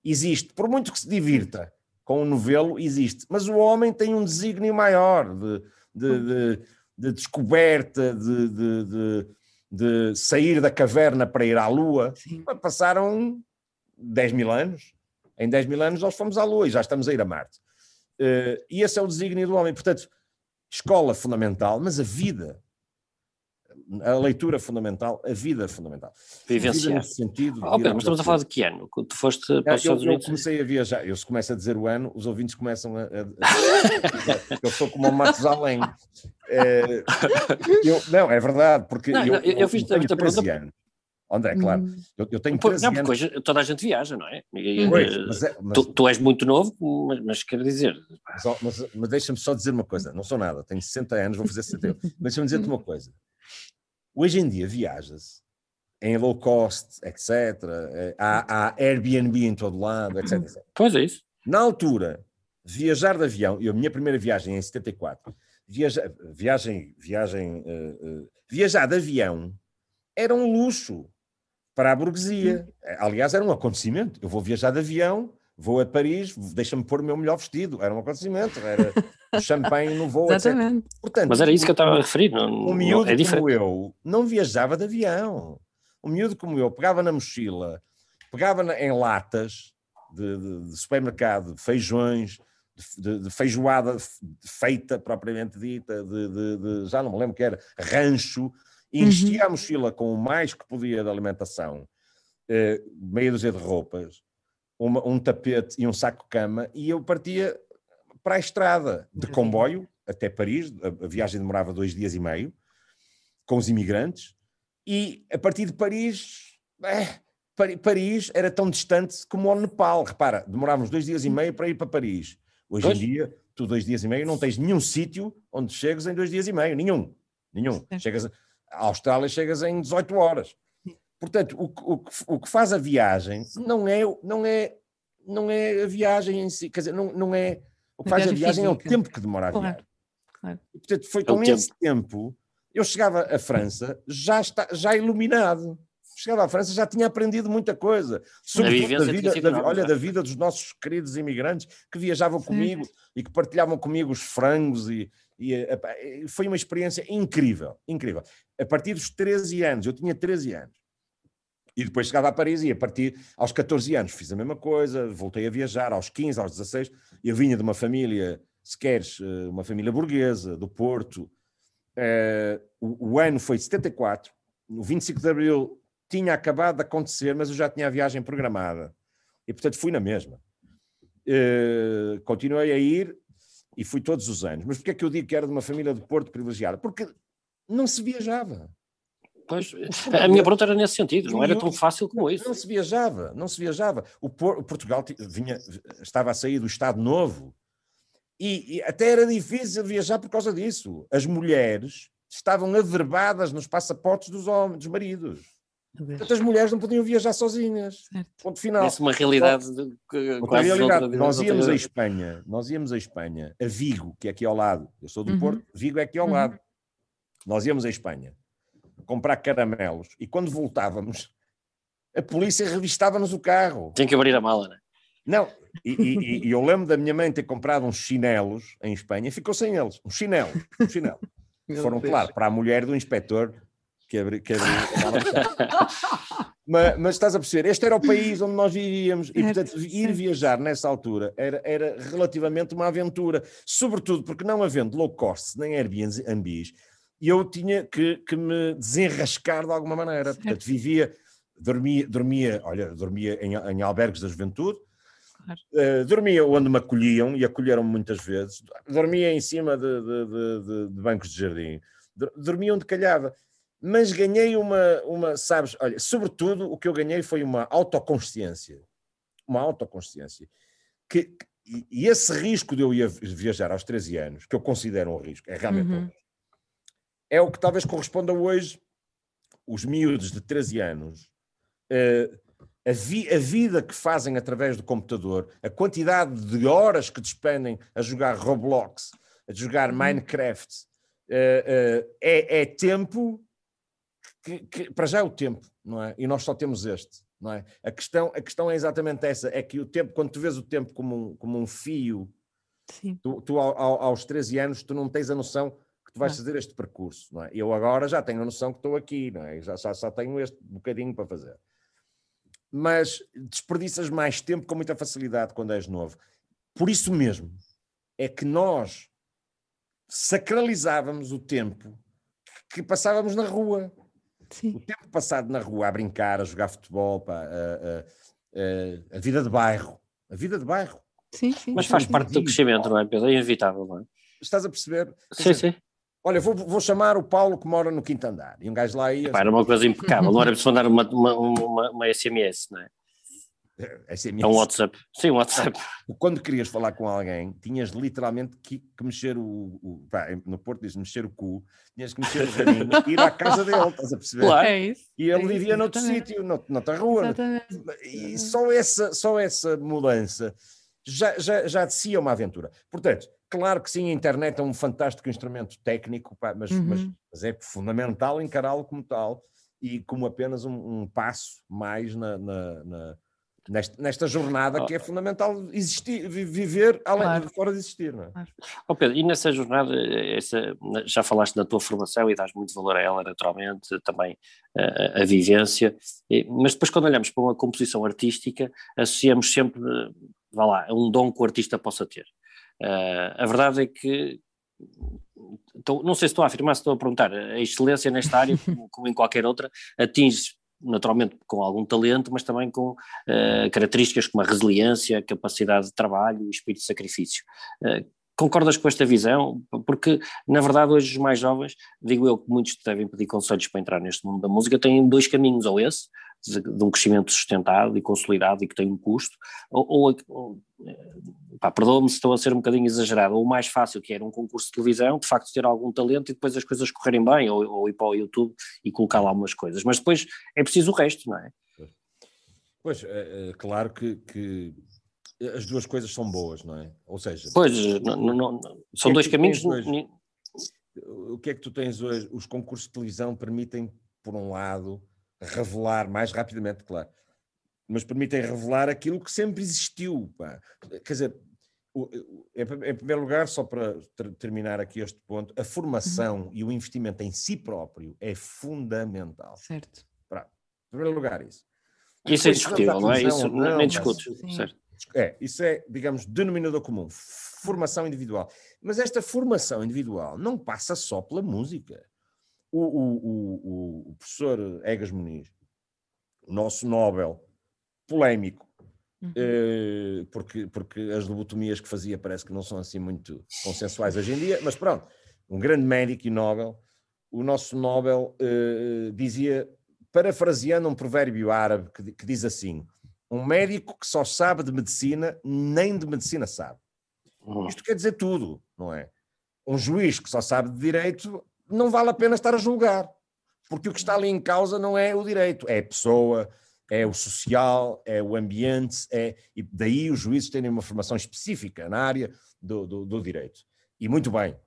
existe, por muito que se divirta com um novelo, existe. Mas o homem tem um desígnio maior de, de, de, de descoberta, de, de, sair da caverna para ir à Lua. Sim. Passaram 10 mil anos. Em 10 mil anos nós fomos à Lua e já estamos a ir a Marte. Uh, e esse é o desígnio do homem. Portanto, escola fundamental, mas a vida a leitura fundamental, a vida fundamental. Vivenciar. nesse sentido. Oh, Pedro, mas estamos a falar de que ano? Tu foste para os Estados Unidos? Eu comecei a viajar, eu se começo a dizer o ano, os ouvintes começam a. a, eu sou como o Matusalém. É, eu, não, é verdade, porque não, eu, eu, eu, fiz tenho 13 pergunta... anos. André, claro. Hum. Eu, eu tenho 13 não, porque hoje toda a gente viaja, não é? Pois, mas é mas... Tu, tu, és muito novo, mas, mas quer dizer. Mas, mas, mas deixa-me só dizer uma coisa: não sou nada, tenho 60 anos, vou fazer 70. mas deixa-me dizer-te uma coisa: Hoje em dia viajas em low cost, etc. Eh, há, há Airbnb em todo lado, etc, etc. Pois é isso. Na altura, viajar de avião, e a minha primeira viagem em 74, viaja, viagem, viagem, uh, uh, viajar de avião era um luxo para a burguesia. Aliás, era um acontecimento. Eu vou viajar de avião, vou a Paris, deixa-me pôr o meu melhor vestido. Era um acontecimento, era champanhe no voo, Exatamente. etc. Portanto, Mas era isso que eu estava a referir. Não, um miúdo não, é diferente. como eu não viajava de avião. Um miúdo como eu pegava na mochila, pegava na, em latas de, de, de, supermercado, feijões, de, de, feijoada feita propriamente dita, de, já não me lembro que era, rancho, e enchia uhum. a mochila com o mais que podia de alimentação, eh, meia dúzia de roupas, uma, um tapete e um saco-cama, e eu partia para a estrada de comboio até Paris, a, a viagem demorava dois dias e meio, com os imigrantes, e a partir de Paris, é, Paris era tão distante como o Nepal. Repara, demorávamos dois dias e meio para ir para Paris. Hoje pois? em dia, tu dois dias e meio não tens nenhum sítio onde chegas em dois dias e meio, nenhum. Nenhum. Chegas a, a Austrália chegas em 18 horas. Portanto, o, o, o que faz a viagem não é, não é, não é a viagem em si, quer dizer, não, não é o que faz a viagem física. é o tempo que demora a viagem. Claro, claro. E, portanto, foi é com esse tempo. tempo, eu chegava à França já, está, já iluminado. Chegava à França já tinha aprendido muita coisa. Sobretudo da vida, da, olha, da vida dos nossos queridos imigrantes que viajavam comigo e que partilhavam comigo os frangos e, e foi uma experiência incrível, incrível. A partir dos 13 anos, eu tinha 13 anos, e depois chegava a Paris e a partir aos 14 anos fiz a mesma coisa, voltei a viajar aos 15, aos 16. Eu vinha de uma família, se queres, eh, uma família burguesa, do Porto. Uh, o, o, ano foi 74, no 25 de Abril tinha acabado de acontecer, mas eu já tinha a viagem programada. E portanto fui na mesma. Uh, continuei a ir e fui todos os anos. Mas porquê é que eu digo que era de uma família do Porto privilegiada? Porque não se viajava. Pois, a minha pergunta era nesse sentido, não era tão fácil como isso. Não se viajava, não se viajava. O, Portugal vinha, estava a sair do Estado Novo e, e, até era difícil viajar por causa disso. As mulheres estavam averbadas nos passaportes dos homens, dos maridos. Portanto, as mulheres não podiam viajar sozinhas. Certo. Ponto final. Isso é uma realidade. De, outra realidade. Outra, nós íamos outra... a Espanha, nós íamos a Espanha, a Vigo, que é aqui ao lado. Eu sou do uhum. Porto, Vigo é aqui ao uhum. lado. Nós íamos a Espanha comprar caramelos e quando voltávamos, a polícia revistava-nos o carro. Tem que abrir a mala, né? Não, e, e, e, eu lembro da minha mãe ter comprado uns chinelos em Espanha e ficou sem eles. Um chinelo, um chinelo. Foram, Deus. claro, para a mulher do inspetor que abriu. Que abriu mas, mas estás a perceber, este era o país onde nós vivíamos e, portanto, ir viajar nessa altura era, era relativamente uma aventura, sobretudo porque não havendo low cost nem Airbnbs, e eu tinha que, que me desenrascar de alguma maneira. Certo. Portanto, vivia, dormia, dormia, olha, dormia em, em albergues da juventude, claro. uh, dormia onde me acolhiam, e acolheram muitas vezes, dormia em cima de, de, de, de, bancos de jardim, dormia onde calhava. Mas ganhei uma, uma, sabes, olha, sobretudo o que eu ganhei foi uma autoconsciência. Uma autoconsciência. Que, e, e esse risco de eu ir viajar aos 13 anos, que eu considero um risco, é realmente uhum. um risco é o que talvez corresponda hoje os miúdos de 13 anos, uh, a, vi, a, vida que fazem através do computador, a quantidade de horas que despendem a jogar Roblox, a jogar uhum. Minecraft, uh, uh, é, é, tempo que, que, para já é o tempo, não é? E nós só temos este, não é? A questão, a questão é exatamente essa, é que o tempo, quando tu vês o tempo como um, como um fio, Sim. tu, tu ao, ao, aos 13 anos, tu não tens a noção que tu vais Não. fazer este percurso, não é? Eu agora já tenho a noção que estou aqui, não é? Já, já só tenho este bocadinho para fazer. Mas desperdiças mais tempo com muita facilidade quando és novo. Por isso mesmo é que nós sacralizávamos o tempo que passávamos na rua. O Sim. tempo passado na rua a brincar, a jogar futebol, pá, a, a- a- a vida de bairro. A vida de bairro. Sim, sim. Mas faz sim. parte do crescimento, não é, Pedro? É inevitável, não é? Estás a perceber? Sim, dizer, sim. Olha, vou, vou chamar o Paulo que mora no quinto andar. E um gajo lá ia. Pá, era uma coisa impecável. Não era preciso mandar uma, uma, uma, uma SMS, não é? SMS. É um WhatsApp. Sim, um WhatsApp. Quando querias falar com alguém, tinhas literalmente que, que mexer o. o pá, no Porto diz mexer o cu, tinhas que mexer o raminho e ir à casa dele, estás a perceber? Claro. É isso. E é ele isso, vivia noutro exatamente. sítio, nout- noutra rua. Exatamente. E só essa, só essa mudança já, já, já de si é uma aventura. Portanto, claro que sim, a internet é um fantástico instrumento técnico, pá, mas, mas, Uhum. mas é fundamental encará-lo como tal e como apenas um, um passo mais na, na- na- nesta, nesta jornada que é fundamental existir, vi- viver além, Claro. fora de existir. Não é? Ó Pedro, e nessa jornada, essa, já falaste da tua formação e dás muito valor a ela, naturalmente, também a, a vivência, e- mas depois quando olhamos para uma composição artística, associamos sempre, eh, vá lá, a um dom que o artista possa ter. Eh, a verdade é que, então, não sei se estou a afirmar, se estou a perguntar, a excelência nesta área, como em qualquer outra, atinge naturalmente com algum talento, mas também com eh, características como a resiliência, capacidade de trabalho e espírito de sacrifício. Eh, Concordas com esta visão? Porque, na verdade, hoje os mais jovens, digo eu que muitos devem pedir conselhos para entrar neste mundo da música, têm dois caminhos, ou esse, de, de um crescimento sustentado e consolidado e que tem um custo, ou, ou, perdoa-me se estou a ser um bocadinho exagerado, ou o mais fácil, que era um concurso de televisão, de facto ter algum talento e depois as coisas correrem bem, ou, ou ir para o YouTube e colocar lá umas coisas, mas depois é preciso o resto, não é? Pois, é, é claro que, que as duas coisas são boas, não é? Ou seja, Pois, não, não- são é dois caminhos. hoje? o que é que tu tens hoje? Os concursos de televisão permitem, por um lado, revelar mais rapidamente, claro, mas permitem revelar aquilo que sempre existiu. pá. Quer dizer, em primeiro lugar, só para ter- terminar aqui este ponto, a formação e o investimento em si próprio é fundamental. Certo. Em primeiro lugar, isso. Isso é discutível, não é? Isso não, nem certo? É, isso é, digamos, denominador comum, formação individual. Mas esta formação individual não passa só pela música. O, o- o- o- professor Egas Muniz, o nosso Nobel, polémico, Uhum. eh, porque, porque as lobotomias que fazia parece que não são assim muito consensuais hoje em dia, mas pronto, um grande médico e Nobel, o nosso Nobel eh, dizia, parafraseando um provérbio árabe que, que diz assim: um médico que só sabe de medicina, nem de medicina sabe. Uhum. Isto quer dizer tudo, não é? Um juiz que só sabe de direito, não vale a pena estar a julgar, porque o que está ali em causa não é o direito, é a pessoa, é o social, é o ambiente, é, e daí os juízes terem uma formação específica na área do, do, do direito. E muito bem.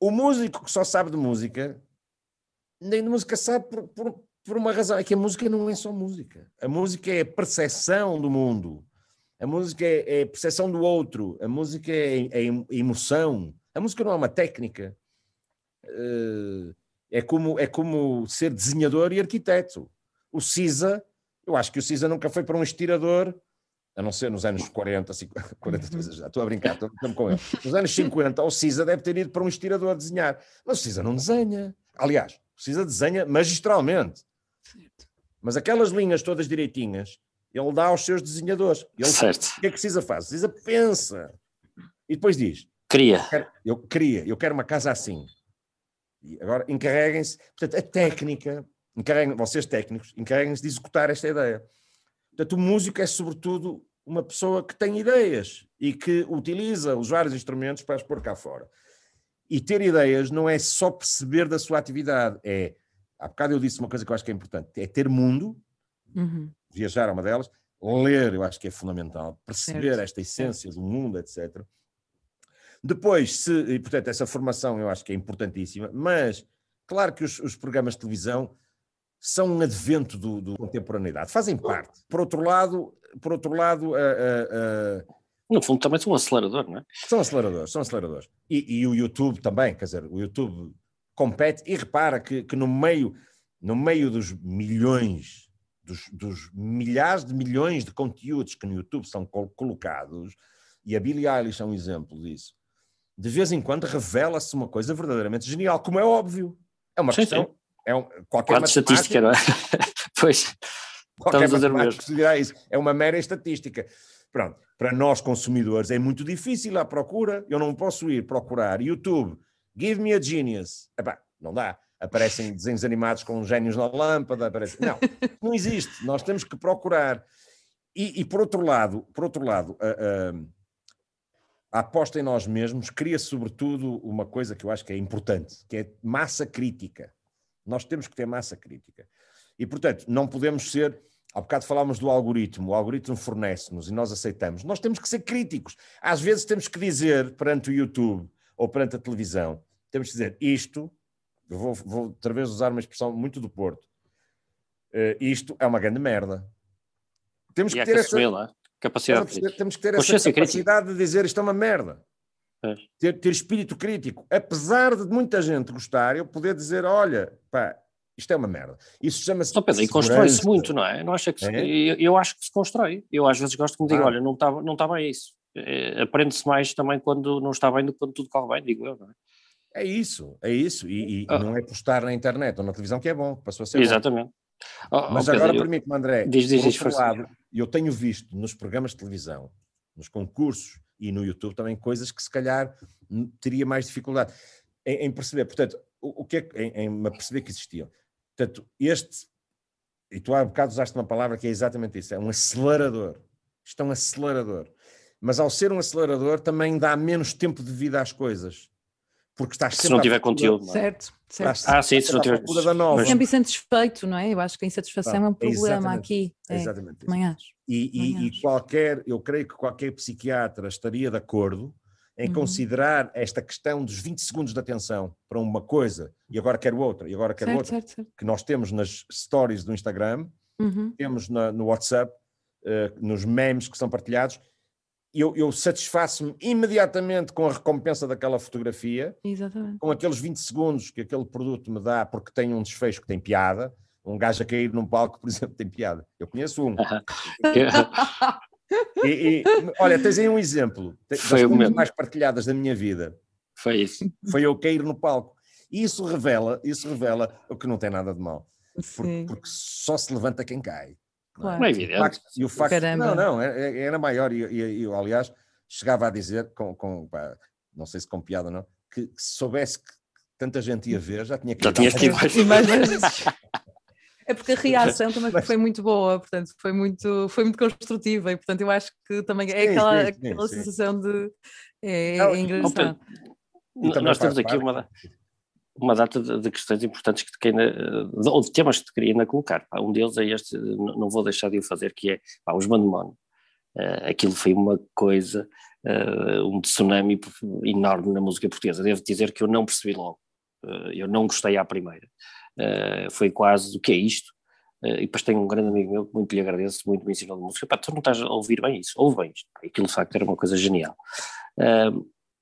O músico que só sabe de música, nem de música sabe por, por, por uma razão, é que a música não é só música. A música é a percepção do mundo. A música é, é a percepção do outro, a música é, é emoção, a música não é uma técnica. Eh, É como, é como ser desenhador e arquiteto. O CISA, eu acho que o CISA nunca foi para um estirador, a não ser nos anos 40, 50, 40 já estou a brincar, estou, estou com ele. Nos anos 50, o CISA deve ter ido para um estirador desenhar, mas o CISA não desenha. Aliás, o CISA desenha magistralmente. Mas aquelas linhas todas direitinhas, ele dá aos seus desenhadores. Ele, Certo. o que é que Cisa faz? Cisa pensa. E depois diz: Queria. quero- eu queria, eu quero uma casa assim. E agora encarreguem-se, portanto, a técnica, encarreguem, vocês técnicos, encarreguem-se de executar esta ideia. Portanto, o músico é sobretudo uma pessoa que tem ideias e que utiliza os vários instrumentos para as pôr cá fora. E ter ideias não é só perceber da sua atividade, é, há bocado eu disse uma coisa que eu acho que é importante, é ter mundo, Uhum. viajar é uma delas, ler eu acho que é fundamental, perceber Certo, esta essência do mundo, etc. Depois, se, e portanto, essa formação eu acho que é importantíssima, mas Claro que os, os programas de televisão são um advento do, do contemporaneidade, fazem parte. Por outro lado, por outro lado, uh, uh, no fundo também são um acelerador, não é? São aceleradores, são aceleradores. E, e, o YouTube também, quer dizer, o YouTube compete e repara que, que no meio no meio dos milhões, dos, dos, milhares de milhões de conteúdos que no YouTube são colocados, e a Billie Eilish é um exemplo disso, de vez em quando revela-se uma coisa verdadeiramente genial, como é óbvio. É uma sim, questão. Sim. É um, qualquer estatística, não é? pois. Qualquer Estamos a dizer mesmo. isso. É uma mera estatística. Pronto, para nós consumidores é muito difícil a procura. Eu não posso ir procurar YouTube, give me a genius. Epá, não dá aparecem desenhos animados com gênios na lâmpada, aparece... não, não existe, nós temos que procurar. E, e por outro lado, por outro lado, a, a, a aposta em nós mesmos cria sobretudo uma coisa que eu acho que é importante, que é massa crítica. Nós temos que ter massa crítica. E, portanto, não podemos ser. Há bocado falámos do algoritmo, o algoritmo fornece-nos e nós aceitamos. Nós temos que ser críticos. Às vezes temos que dizer perante o YouTube ou perante a televisão, temos que dizer isto vou, vou outra vez usar uma expressão muito do Porto. Uh, isto é uma grande merda. Temos e que ter essa é? Capacidade. temos que ter essa capacidade de dizer isto é uma merda. É. Ter, ter espírito crítico. Apesar de muita gente gostar, eu poder dizer: olha, pá, isto é uma merda. Isso chama-se. Não, Pedro, e constrói-se muito, não é? Não acha que se, é? eu, eu, acho que se constrói. Eu às vezes gosto que me digam: ah. olha, não está não tá bem isso. É, Aprende-se mais também quando não está bem do que quando tudo corre bem, digo eu, não é? É isso, é isso. E, e oh. não é postar na internet ou na televisão que é bom, passou a ser Exatamente. Oh, Mas oh, agora permite-me, André, diz, diz, por outro lado, eu tenho visto nos programas de televisão, nos concursos e no YouTube também coisas que se calhar teria mais dificuldade em, em perceber. Portanto, o, o que é em, em perceber que existiam. Portanto, este, e tu há bocado usaste uma palavra que é exatamente isso, é um acelerador. Isto é um acelerador. Mas ao ser um acelerador também dá menos tempo de vida às coisas porque estás sempre. Se não tiver conteúdo. Não é? Certo, certo. Ah, sim, se não tiver. Da nova. Sempre insatisfeito, não é? Eu acho que a insatisfação ah, é um problema aqui. É, exatamente. Acho. E, e, e, qualquer, eu creio que qualquer psiquiatra estaria de acordo em uhum. considerar esta questão dos 20 segundos de atenção para uma coisa e agora quero outra, e agora quero certo, outra, certo, certo. que nós temos nas stories do Instagram, uhum. temos na, no WhatsApp, uh, nos memes que são partilhados, eu, eu satisfaço-me imediatamente com a recompensa daquela fotografia, Exatamente. com aqueles 20 segundos que aquele produto me dá, porque tem um desfecho que tem piada. Um gajo a cair num palco, por exemplo, tem piada. Eu conheço um. e, e, olha, tens aí um exemplo Foi das coisas mais partilhadas da minha vida. Foi isso. Foi eu cair no palco. E isso revela, isso revela o que não tem nada de mal. Porque, porque só se levanta quem cai. Claro. Não é evidente. E o facto, Caramba. não, não, é, é, era maior e, e, e aliás, chegava a dizer, com, com pá, não sei se com piada ou não, que, que, se soubesse que tanta gente ia ver, já tinha que já tinha que ir mais vezes. É porque a reação também Mas... foi muito boa, portanto, foi muito, foi muito construtiva e, portanto, eu acho que também é aquela, sim, sim, aquela sim. sensação de. É, não, é engraçado. Nós temos aqui uma, uma data de, questões importantes que te de, ou de temas que te queria ainda colocar. Um deles é este, não vou deixar de o fazer, que é pá, os Mandemon. Uh, aquilo foi uma coisa, uh, um tsunami enorme na música portuguesa. Devo dizer que eu não percebi logo. Uh, eu não gostei à primeira. foi quase o que é isto? e depois tenho um grande amigo meu que muito lhe agradeço, muito me ensinou de música. Pá, tu não estás a ouvir bem isso? Ouve bem isto. Aquilo de facto era uma coisa genial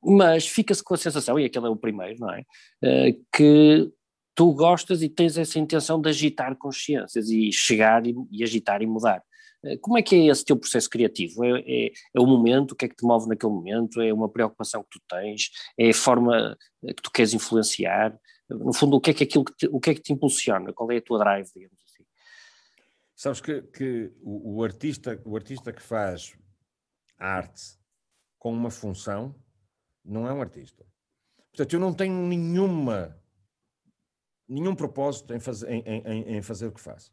mas fica-se com a sensação, e aquele é o primeiro, não é? Uh, que tu gostas e tens essa intenção de agitar consciências e chegar e, e agitar e mudar. Uh, como é que é esse teu processo criativo? É, é, é, o momento, o que é que te move naquele momento? É uma preocupação que tu tens? É a forma que tu queres influenciar? No fundo, o que é que, aquilo que te, o que, é que te impulsiona? Qual é a tua drive, digamos assim? Sabes que, que o, o, artista, o artista que faz arte com uma função não é um artista. Portanto, eu não tenho nenhuma, nenhum propósito em fazer, em, em, em fazer o que faço.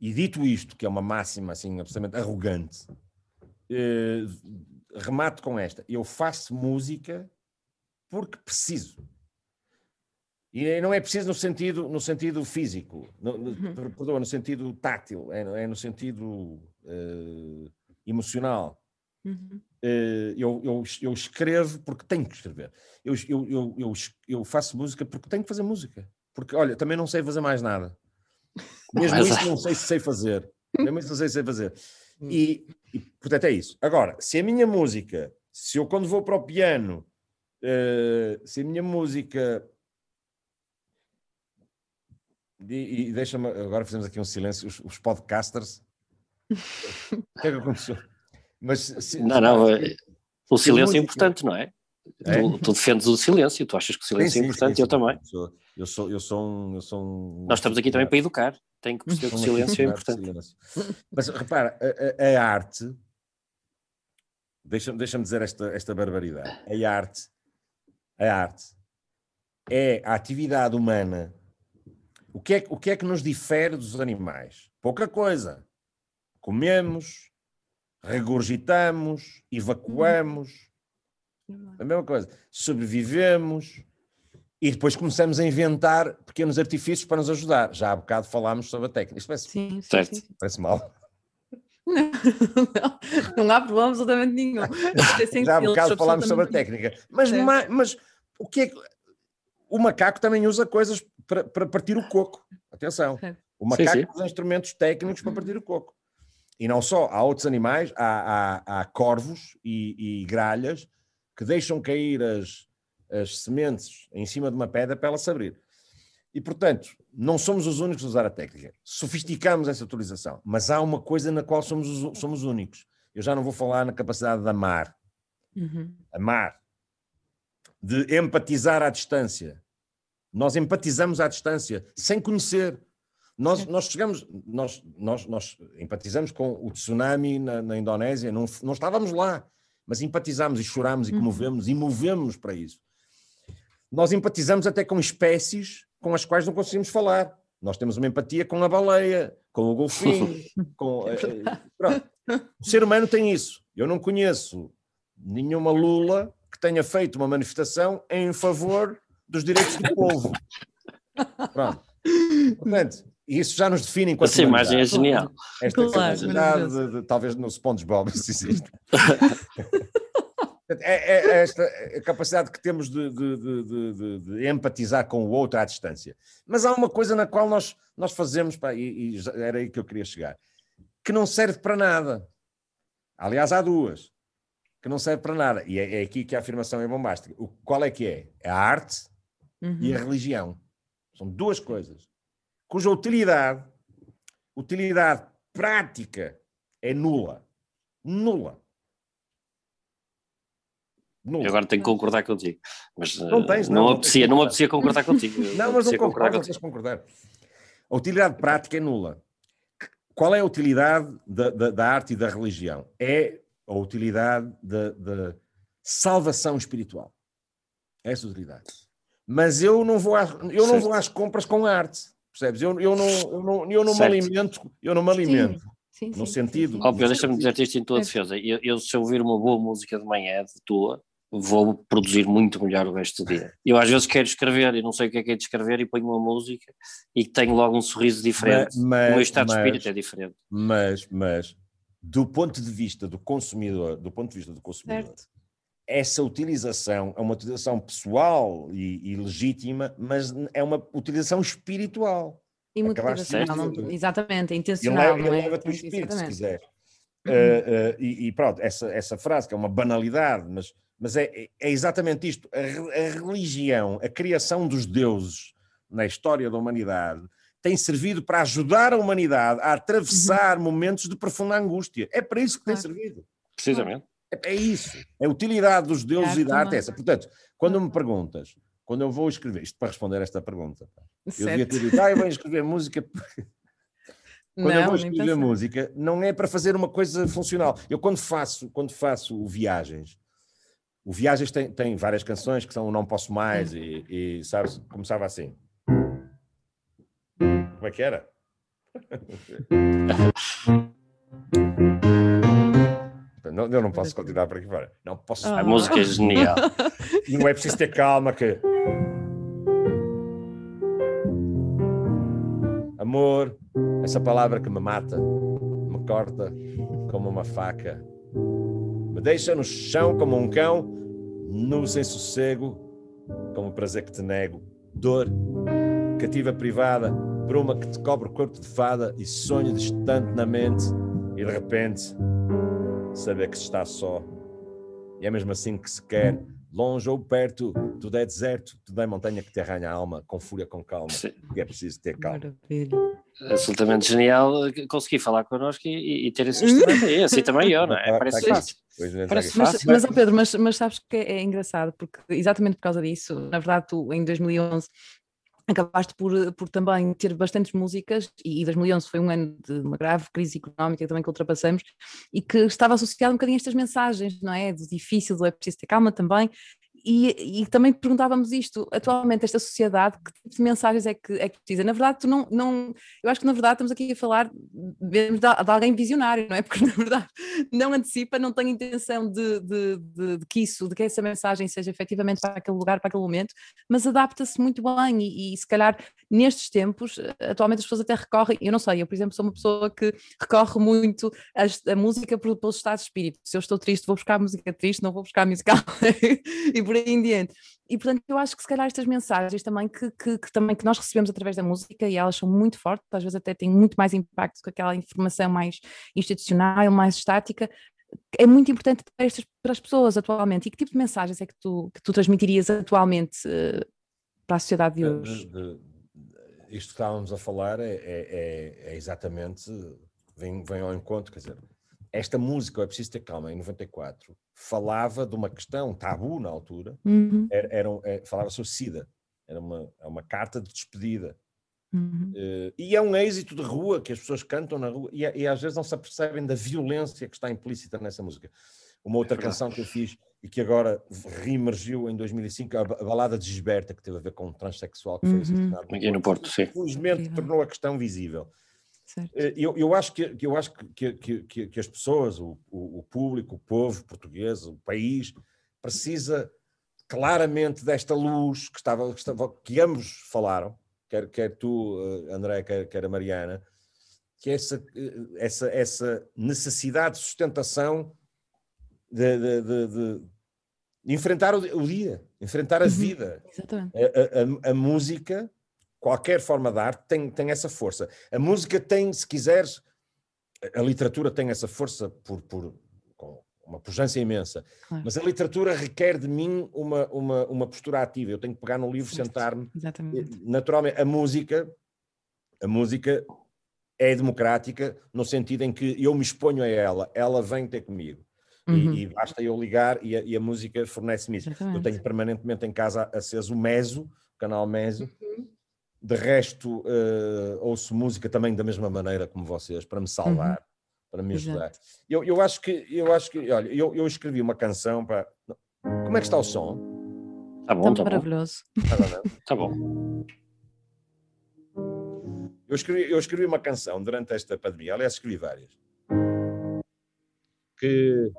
E dito isto, que é uma máxima assim, absolutamente arrogante, eh, remato com esta: eu faço música porque preciso. E não é preciso no sentido, no sentido físico, no, no, uhum. perdão, no sentido tátil, é, é no sentido uh, emocional. Uhum. Eh, eu, eu, eu escrevo porque tenho que escrever. Eu, eu, eu, eu, eu faço música porque tenho que fazer música. Porque, olha, também não sei fazer mais nada. Mesmo Mas- isso não sei se sei fazer. Mesmo isso não sei se sei fazer. Hum. E, e, portanto é isso. Agora, se a minha música, se eu quando vou para o piano, eh, se a minha música. E, e deixa-me, agora fizemos aqui um silêncio, os, os podcasters. o que é que aconteceu? Mas, se- Não, não, é- o silêncio é importante, não é? É? Tu, tu defendes o silêncio, tu achas que o silêncio Sim, é sim, importante, sim, eu sim. também. Sou- eu, sou, eu, sou um, eu sou um. Nós estamos aqui também para educar, tem que perceber que o silêncio é importante. silêncio. Mas repara, a, a- a arte, deixa-me deixa dizer esta, esta barbaridade. A arte, a arte é a atividade humana. O que, é, o que é que nos difere dos animais? Pouca coisa. Comemos, regurgitamos, evacuamos, a mesma coisa. Sobrevivemos e depois começamos a inventar pequenos artifícios para nos ajudar. Já há bocado falámos sobre a técnica. Isto parece, Sim, sim, Certo. sim, sim. parece mal. não, não há problema absolutamente nenhum. É Já há bocado falámos sobre a técnica. Mas, ma- mas o que é que. O macaco também usa coisas para, para partir o coco. Atenção. O macaco sim. usa instrumentos técnicos para partir o coco. E não só, há outros animais, há, há- há corvos e, e gralhas que deixam cair as, as sementes em cima de uma pedra para ela se abrir. E, portanto, não somos os únicos a usar a técnica. Sofisticamos essa utilização. Mas há uma coisa na qual somos, os- somos únicos. Eu já não vou falar na capacidade de amar. Uhum. Amar. De empatizar à distância. Nós empatizamos à distância, sem conhecer. Nós, nós chegamos, nós, nós, nós empatizamos com o tsunami na, na Indonésia, não, não estávamos lá, mas empatizamos e choramos e Uhum. comovemos e movemos para isso. Nós empatizamos até com espécies com as quais não conseguimos falar. Nós temos uma empatia com a baleia, com o golfinho, com. É eh, pronto. O ser humano tem isso. Eu não conheço nenhuma Lula que tenha feito uma manifestação em favor dos direitos do povo. Pronto. Portanto, isso já nos define enquanto Essa imagem é genial. Esta Claro, capacidade de, de- talvez no SpongeBob isso existe. É, é- é esta a capacidade que temos de, de- de- de- empatizar com o outro à distância. Mas há uma coisa na qual nós, nós fazemos, pá, e, e era aí que eu queria chegar, que não serve para nada. Aliás, há duas que não serve para nada. E é, é aqui que a afirmação é bombástica. O, qual é que é? É a arte e a Uhum. religião. São duas coisas cuja utilidade, utilidade prática é nula. Nula. Nula. Eu agora tenho que concordar contigo. Mas Não eh, tens, não, não, apetecia, não apetecia concordar contigo. Não, mas não concordo, não tens concordar. A utilidade prática é nula. Qual é a utilidade da, da- da arte e da religião? É a utilidade da, da salvação espiritual. Essa é a utilidade. Mas eu não vou às, eu não vou às compras com arte. Percebes? Eu, eu não, eu não, eu não me alimento, eu não me alimento. Sim, no sim, sentido- sim, sim. Óbvio, deixa-me dizer-te isto em tua defesa. Eu, eu, se eu ouvir uma boa música de manhã de tua, vou produzir muito melhor o resto do dia. Eu às vezes quero escrever e não sei o que é que é de escrever e ponho uma música e tenho logo um sorriso diferente. mas- o meu estado de mas- espírito é diferente. Mas, mas, do ponto de vista do consumidor, do ponto de vista do consumidor, Certo. Essa utilização é uma utilização pessoal e, e legítima, mas é uma utilização espiritual. E Acabaste de motivacional, não- exatamente, é Ele intencional. leva, não ele é? leva-te o espírito, se quiser. Eh, eh, e, e pronto, essa, essa frase, que é uma banalidade, mas, mas é, é- é exatamente isto. A, a religião, a criação dos deuses na história da humanidade, tem servido para ajudar a humanidade a atravessar momentos de profunda angústia. É para isso que tem Claro. servido. Precisamente. É, isso. É a utilidade dos deuses e da arte é essa. Portanto, quando me perguntas, quando eu vou escrever, isto para responder esta pergunta, pá, eu devia Certo. ter dito, ah, eu vou escrever música quando eu Não, vou nem escrever música, não é para fazer uma coisa funcional. Eu quando faço, quando faço o Viagens, o Viagens tem, tem várias canções que são o Não Posso Mais e, e sabes, começava assim. Como é que era? Não, eu não posso continuar por aqui fora. Não posso. A Ah. música é genial. Não é preciso ter calma que. Amor, essa palavra que me mata, me corta como uma faca, me Me deixa no chão como um cão, nu sem sossego, como o prazer que te nego. Dor, cativa privada, bruma que te cobre o corpo de fada e sonho distante na mente e de repente saber que se está só. E é mesmo assim que se quer, longe ou perto, tudo é deserto, tudo é montanha que te arranha a alma, com fúria, com calma, Sim. e é preciso ter calma. Maravilha. Absolutamente genial eh, conseguir falar connosco e, e ter esse instrumento aí, assim também eu, não é? Parece tá fácil. Né, Parece. Mas, Fácil. mas Pedro, mas, mas sabes que é, é engraçado, porque exatamente por causa disso, na verdade, tu em 2011 acabaste por, por também ter bastantes músicas, e 2011 foi um ano de uma grave crise económica também que ultrapassamos, e que estava associado um bocadinho a estas mensagens, não é? Do difícil, do é preciso ter calma também. E, e também perguntávamos isto, atualmente esta sociedade, que tipo de mensagens é que, é que precisa? Na verdade, tu não, não, eu acho que na verdade estamos aqui a falar de, de alguém visionário, não é? Porque na verdade não antecipa, não tem intenção de, de, de, que isso, de que essa mensagem seja efetivamente para aquele lugar, para aquele momento, mas adapta-se muito bem e, e se calhar nestes tempos, atualmente as pessoas até recorrem, eu não sei, eu por exemplo sou uma pessoa que recorre muito a, a música pelos estados de espírito, se eu estou triste vou buscar música triste, não vou buscar música alegre, e por aí em diante. E portanto eu acho que se calhar estas mensagens também que, que, que também que nós recebemos através da música e elas são muito fortes, às vezes até têm muito mais impacto que aquela informação mais institucional, mais estática, é muito importante para, estas, para as pessoas atualmente. E que tipo de mensagens é que tu, que tu transmitirias atualmente eh, para a sociedade de De- hoje? de- de- isto que estávamos a falar é, é- é- é exatamente, vem, vem ao encontro, quer dizer, esta música, é preciso ter calma, em 94, falava de uma questão tabu na altura, Uhum, era, era um- é, falava sobre SIDA, era uma, é uma carta de despedida. uhum, Eh, e é um êxito de rua que as pessoas cantam na rua e, e às vezes não se apercebem da violência que está implícita nessa música. Uma outra verdade. canção que eu fiz e que agora reemergiu em 2005, a, ba- a balada de Gisberta, que teve a ver com um transexual que foi Uhum. assassinado. Aqui no Porto, sim. Felizmente Incrível. tornou a questão visível. Certo. Eh, Eu, eu acho, que, eu acho que, que- que, que, as pessoas, o, o, público, o povo português, o país, precisa claramente desta luz que, estava, que, estava, que ambos falaram, quer, quer tu, eh, André, quer, quer a Mariana, que é essa, eh, essa, essa necessidade de sustentação de, de- de- de- enfrentar o, di- o dia, enfrentar a Uhum. vida. Exatamente. A- a- a música, qualquer forma de arte, tem, tem essa força. A música tem, se quiseres, a- literatura tem essa força por, por com uma pujança imensa, Claro. mas a literatura requer de mim uma, uma, uma postura ativa. Eu tenho que pegar no livro, sentar-me. Exatamente. Naturalmente, a música, a música é democrática no sentido em que eu me exponho a ela, ela vem ter comigo. E- Uhum, E, basta eu ligar e a, e a música fornece-me isso. Eu exatamente. tenho permanentemente em casa aceso o Meso, o canal Meso. De resto, eh, ouço música também da mesma maneira como vocês, para me salvar, para me ajudar. Eu, eu acho que, eu acho que, olha, eu, eu escrevi uma canção para. Como é que está o som? Tá bom, Tão tá bom. maravilhoso. Não? Tá bom. Eu escrevi, eu escrevi uma canção durante esta pandemia, aliás, escrevi várias. Que.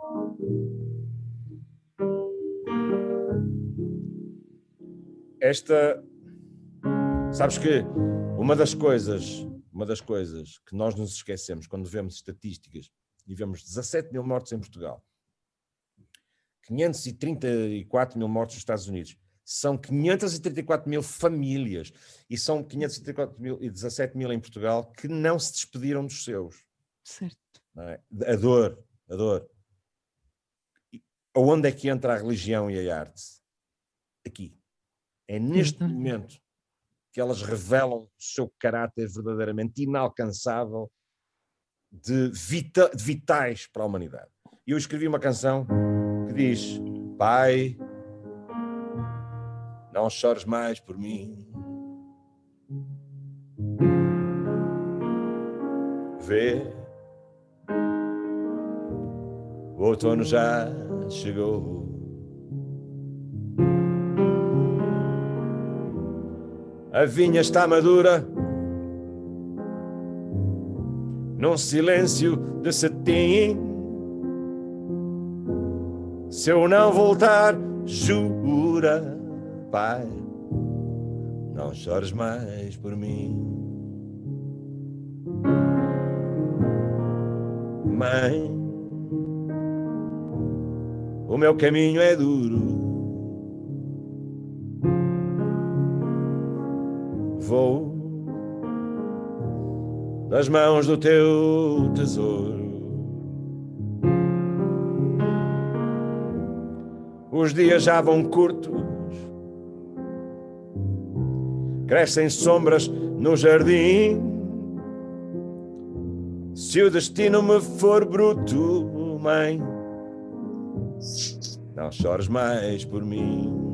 Esta. Sabes que uma das coisas, uma das coisas que nós nos esquecemos quando vemos estatísticas e vemos 17 mil mortos em Portugal, 534 mil mortos nos Estados Unidos, são 534 mil famílias e são 534 mil e 17 mil em Portugal que não se despediram dos seus. Certo. é? A dor, a dor. E Aonde é que entra a religião e a arte? Aqui. É neste Exatamente. momento que elas revelam o seu caráter verdadeiramente inalcançável de, vita- de vitais para a humanidade. E eu escrevi uma canção que diz: Pai, não chores mais por mim. Vê, o outono já chegou. A vinha está madura, num silêncio de cetim. Se eu não voltar, jura, pai, não chores mais por mim. Mãe, o meu caminho é duro. Vou das mãos do teu tesouro. Os dias já vão curtos, crescem sombras no jardim. Se o destino me for bruto, mãe, não chores mais por mim.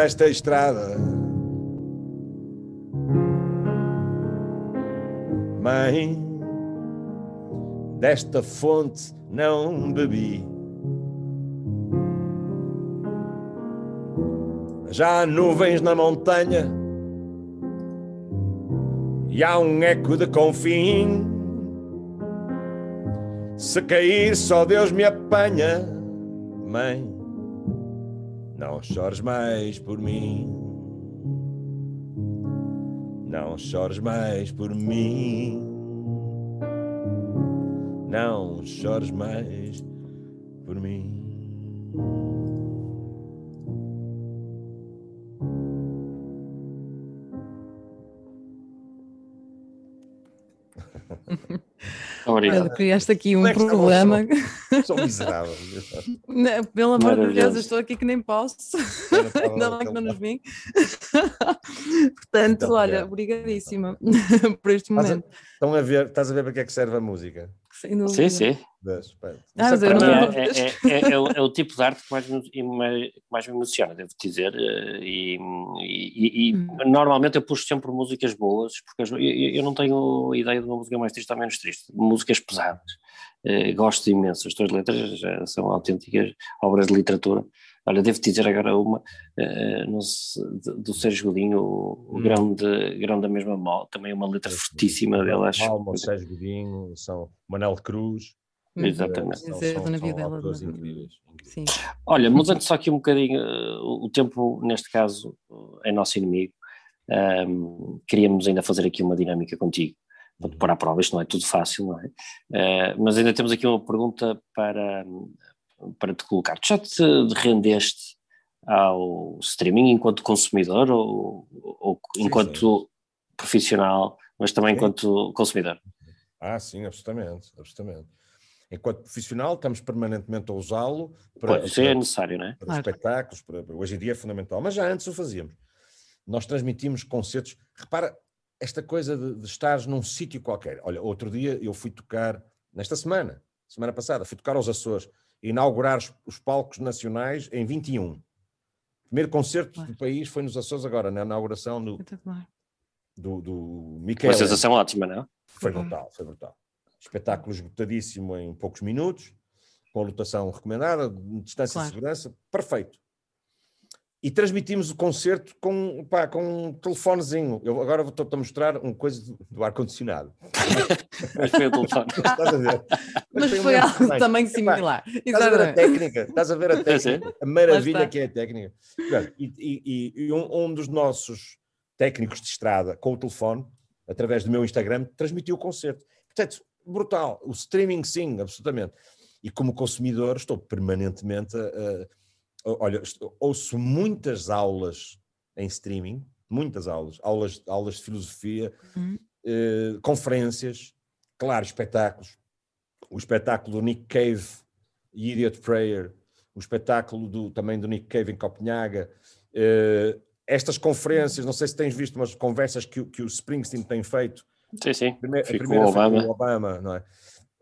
Desta estrada. Mãe, desta fonte não bebi. Já há nuvens na montanha e há um eco de confim. Se cair, só Deus me apanha, mãe. Não chores mais por mim. Não chores mais por mim. Não chores mais por mim. Obrigado. Olha, criaste aqui um é problema. Sou miserável. Não, pelo amor de Deus, eu estou aqui que nem posso. Ainda bem que não nos vim. Portanto, Então, olha, é. obrigadíssima por este Estás a, momento. estão a ver, estás a ver para que é que serve a música? Sim, sim. Ah, mas é. É, é- é- é o, é o tipo de arte que mais me, mais me emociona, devo dizer. eh, E, e- e- Hum. normalmente eu puxo sempre músicas boas, porque eu, eu não tenho ideia de uma música mais triste ou menos triste. Músicas pesadas. Eh, gosto imenso. As tuas letras já são autênticas obras de literatura. Olha, devo dizer agora uma eh, do Sérgio Godinho, o, Hum. grão, de, grão da mesma mó, também uma letra fortíssima dele, acho. Malmo, Sérgio Godinho, são Manel Cruz. Hum. Exatamente. São, são, são Dona- incríveis. incríveis. Sim. Olha, mudando só aqui um bocadinho eh, o tempo, neste caso, eh, é nosso inimigo, Ahm, queríamos ainda fazer aqui uma dinâmica contigo, pôr à prova, isto não é tudo fácil, não é? Eh, mas ainda temos aqui uma pergunta para, para te colocar. Tu já te rendeste ao streaming enquanto consumidor ou, ou Sim, enquanto profissional, mas também Sim. enquanto consumidor? Ah, sim, absolutamente, absolutamente. Enquanto profissional, estamos permanentemente a usá-lo para, Pois, isso é para- necessário, não é? para Claro. espetáculos, para- para- hoje em dia é fundamental, mas já antes o fazíamos. Nós transmitimos concertos. Repara, esta coisa de, de estares num sítio qualquer. Olha, outro dia eu fui tocar, nesta semana, semana passada, fui tocar aos Açores, inaugurar os, os palcos nacionais em 21. O primeiro concerto Claro. do país foi nos Açores agora, na inauguração do, do, do Uma Miquel. sensação ótima, não é? Foi brutal, foi brutal. Espetáculo esgotadíssimo em poucos minutos, com a lotação recomendada, distância Claro. e segurança, perfeito. E transmitimos o concerto com, pá, com um telefonezinho. Eu agora vou- estou-te a mostrar uma coisa do, do ar-condicionado. Mas foi o telefone. Estás a ver? Mas um foi mesmo algo também Epá, similar. Estás a ver a Exatamente. técnica? Estás a ver a Sim, técnica? A maravilha que é a técnica. Pronto, E, e- e- e um, um dos nossos técnicos de estrada, com o telefone, através do meu Instagram, transmitiu o concerto. Portanto, brutal. O streaming, sim, absolutamente. E como consumidor, estou permanentemente a. a- olha, ouço muitas aulas em streaming, muitas aulas, aulas, aulas de filosofia, Uhum. eh, conferências, claro, espetáculos. O espetáculo do Nick Cave e Idiot Prayer, o espetáculo do, também do Nick Cave em Copenhaga. eh, estas conferências, não sei se tens visto umas conversas que, o- que o Springsteen tem feito. Sim, sim. A primeira, a primeira com o foi Obama. com o Obama, não é?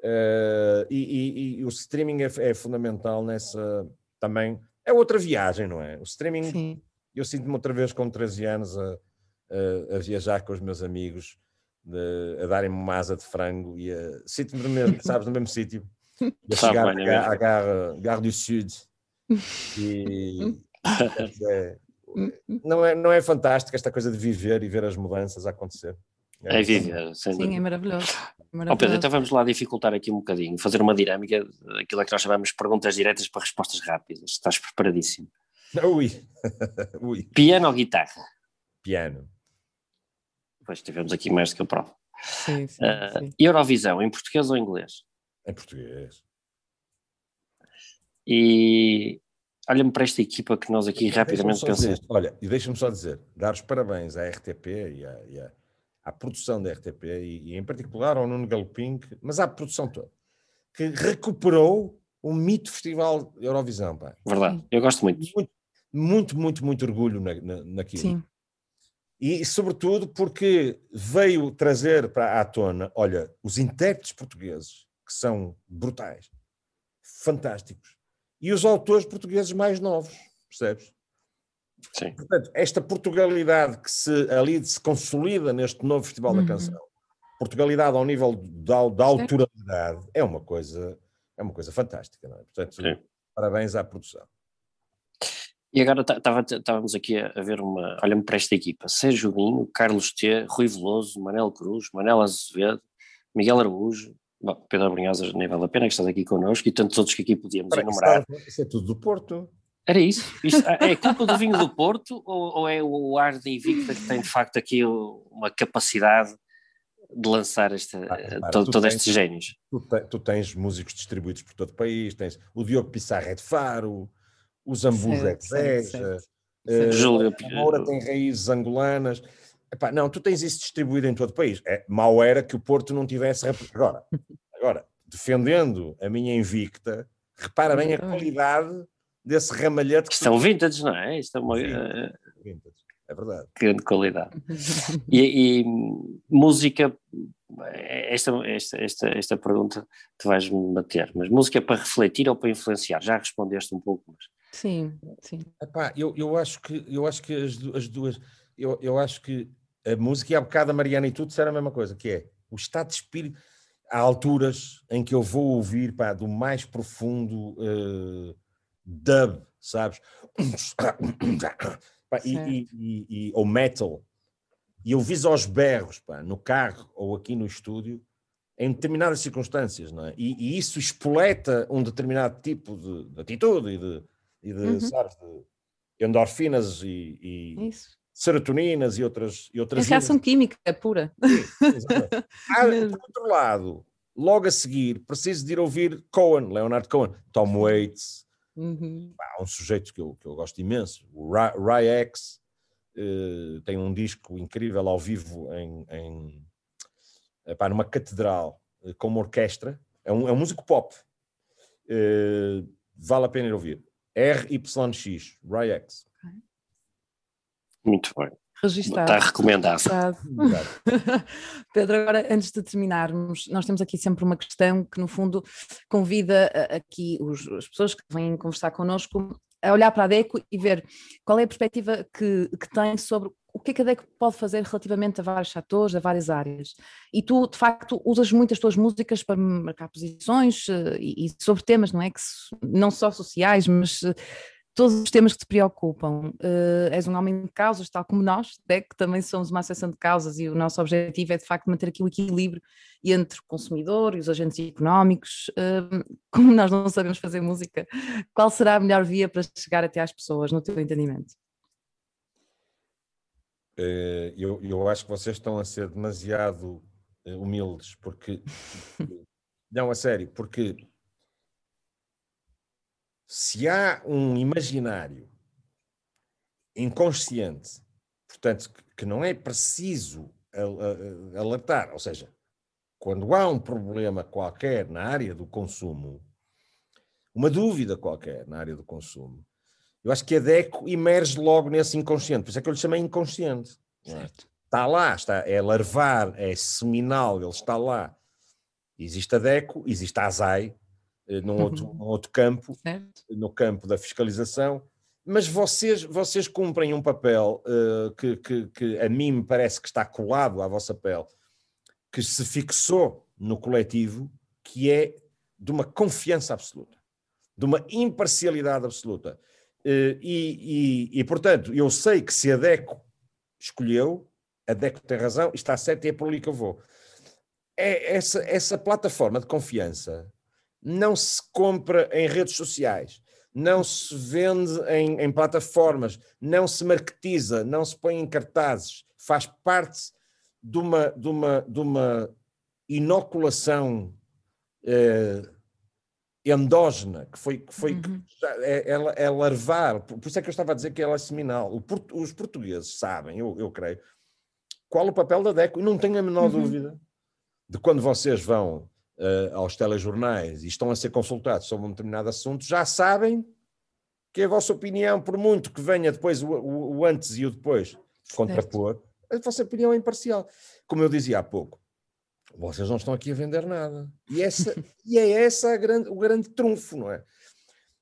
Eh, e, e- e o streaming é, é fundamental nessa também. É outra viagem, não é? O streaming Sim. eu sinto-me outra vez com 13 anos a, a- a viajar com os meus amigos, de- a darem-me uma asa de frango e a- sinto-me no mesmo, sabes, no mesmo sítio. A chegar bem, à, ga- à Gare, Gare du Sud e é, não, é, não é fantástico esta coisa de viver e ver as mudanças a acontecer? É, é viver, sem Sim, é maravilhoso. Maravilhoso. Oh, Pedro, então vamos lá dificultar aqui um bocadinho, fazer uma dinâmica, aquilo que nós chamamos de perguntas diretas para respostas rápidas. Estás preparadíssimo? Ui. Ui. Piano ou guitarra? Piano. Pois tivemos aqui mais do que a prova. Sim, sim, uh, sim. Eurovisão, em português ou em inglês? Em português. E olha-me para esta equipa que nós aqui rapidamente pensamos. Olha, e deixa-me só dizer, dar os parabéns à RTP e à, e à, à produção da RTP, e, e, em particular ao Nuno Galopim, mas à produção toda, que recuperou o mito Festival Eurovisão. Pá. Verdade, eu gosto muito. Muito, muito, muito, muito orgulho na, na, naquilo. Sim. E, sobretudo, porque veio trazer para à tona, olha, os intérpretes portugueses, que são brutais, fantásticos, e os autores portugueses mais novos, percebes? Sim. Portanto, esta Portugalidade que se, ali se consolida neste novo Festival uhum. da Canção, Portugalidade ao nível da, da autoralidade, é uma coisa, é uma coisa fantástica, não é? Portanto, Sim. parabéns à produção. E agora estávamos aqui a, ver uma. Olha-me para esta equipa: Sérgio Binho, Carlos T, Rui Veloso, Manel Cruz, Manel Azevedo, Miguel Araújo, bom, Pedro Abrinhosa, nem vale a pena que estás aqui connosco e tantos outros que aqui podíamos Para, enumerar. Isso, é tudo do Porto. Era isso? Isto, é culpa do vinho do Porto ou, ou, é o ar de Invicta que tem de facto aqui uma capacidade de lançar esta, ah, todo, todos estes génios? Tu, tu, tens músicos distribuídos por todo o país, tens o Diogo Pissarra é de Faro, o Zambujo é de Beja, uh, a Moura tem raízes angolanas. Epá, não, tu tens isso distribuído em todo o país. É, mal era que o Porto não tivesse. Agora, agora, defendendo a minha invicta, repara bem a qualidade desse ramalhete. Que estão vintage, não é? Isto é uma. Vintage, vintage. É verdade. Grande qualidade. e, e, música, esta, esta, esta, esta pergunta tu vais-me bater, mas música para refletir ou para influenciar? Já respondeste um pouco, mas. Sim, sim. Epá, eu, eu acho que, eu acho que as, as duas, eu, eu acho que a música, e há bocado a Mariana e tudo disseram a mesma coisa, que é o estado de espírito. Há alturas em que eu vou ouvir pá, do mais profundo uh, dub, sabes? Pá, e, e, e, ou metal. E eu viso aos berros pá, no carro ou aqui no estúdio em determinadas circunstâncias, não é? E, e isso espoleta um determinado tipo de, de atitude e de, e de, uhum. sabes, de endorfinas e, e serotoninas e outras. E outras é reação química é pura. Sim, ah, por outro lado, logo a seguir, preciso de ir ouvir Cohen, Leonard Cohen, Tom Waits, uhum. um sujeito que eu, que eu gosto imenso, o Ry X, uh, tem um disco incrível ao vivo em, em epá, numa catedral uh, com uma orquestra, é um, é um músico pop. Uh, vale a pena ir ouvir. RYX, Ryex. Muito bem. Registado. Está recomendado. Pedro, agora antes de terminarmos, nós temos aqui sempre uma questão que no fundo convida aqui os, as pessoas que vêm conversar connosco a olhar para a DECO e ver qual é a perspectiva que, que tem sobre o que é que a DECO pode fazer relativamente a vários setores, a várias áreas. E tu, de facto, usas muitas tuas músicas para marcar posições uh, e, e, sobre temas, não é? Que não só sociais, mas uh, todos os temas que te preocupam. Uh, és um homem de causas, tal como nós, DECO também somos uma associação de causas e o nosso objetivo é, de facto, manter aqui o equilíbrio entre o consumidor e os agentes económicos. como nós não sabemos fazer música, qual será a melhor via para chegar até às pessoas, no teu entendimento? Eh, eu, eu acho que vocês estão a ser demasiado eh, humildes, porque. Não, a sério, porque se há um imaginário inconsciente, portanto, que não é preciso alertar, ou seja, quando há um problema qualquer na área do consumo, uma dúvida qualquer na área do consumo, eu acho que a DECO emerge logo nesse inconsciente, por isso é que eu lhe chamei inconsciente. É? Está lá, está, é larvar, é seminal, ele está lá. Existe a DECO, existe a ASAI, num outro, uhum. num outro campo, certo. no campo da fiscalização, mas vocês, vocês cumprem um papel uh, que, que, que, a mim me parece que está colado à vossa pele, que se fixou no coletivo, que é de uma confiança absoluta, de uma imparcialidade absoluta. E, e, e, portanto, eu sei que se a DECO escolheu, a DECO tem razão, está certo e é por ali que eu vou. É essa, essa plataforma de confiança não se compra em redes sociais, não se vende em, em plataformas, não se marketiza, não se põe em cartazes, faz parte de uma, de uma, de uma inoculação eh, endógena, que foi, que foi uhum. é, é, é, larvar, por isso é que eu estava a dizer que ela é seminal. O, os portugueses sabem, eu, eu creio, qual o papel da DECO, e não tenho a menor uhum. dúvida de quando vocês vão uh, aos telejornais e estão a ser consultados sobre um determinado assunto, já sabem que a vossa opinião, por muito que venha depois o, o, o antes e o depois contrapor, a vossa opinião é imparcial. Como eu dizia há pouco, vocês não estão aqui a vender nada. E, essa, e é essa grande, o grande trunfo, não é?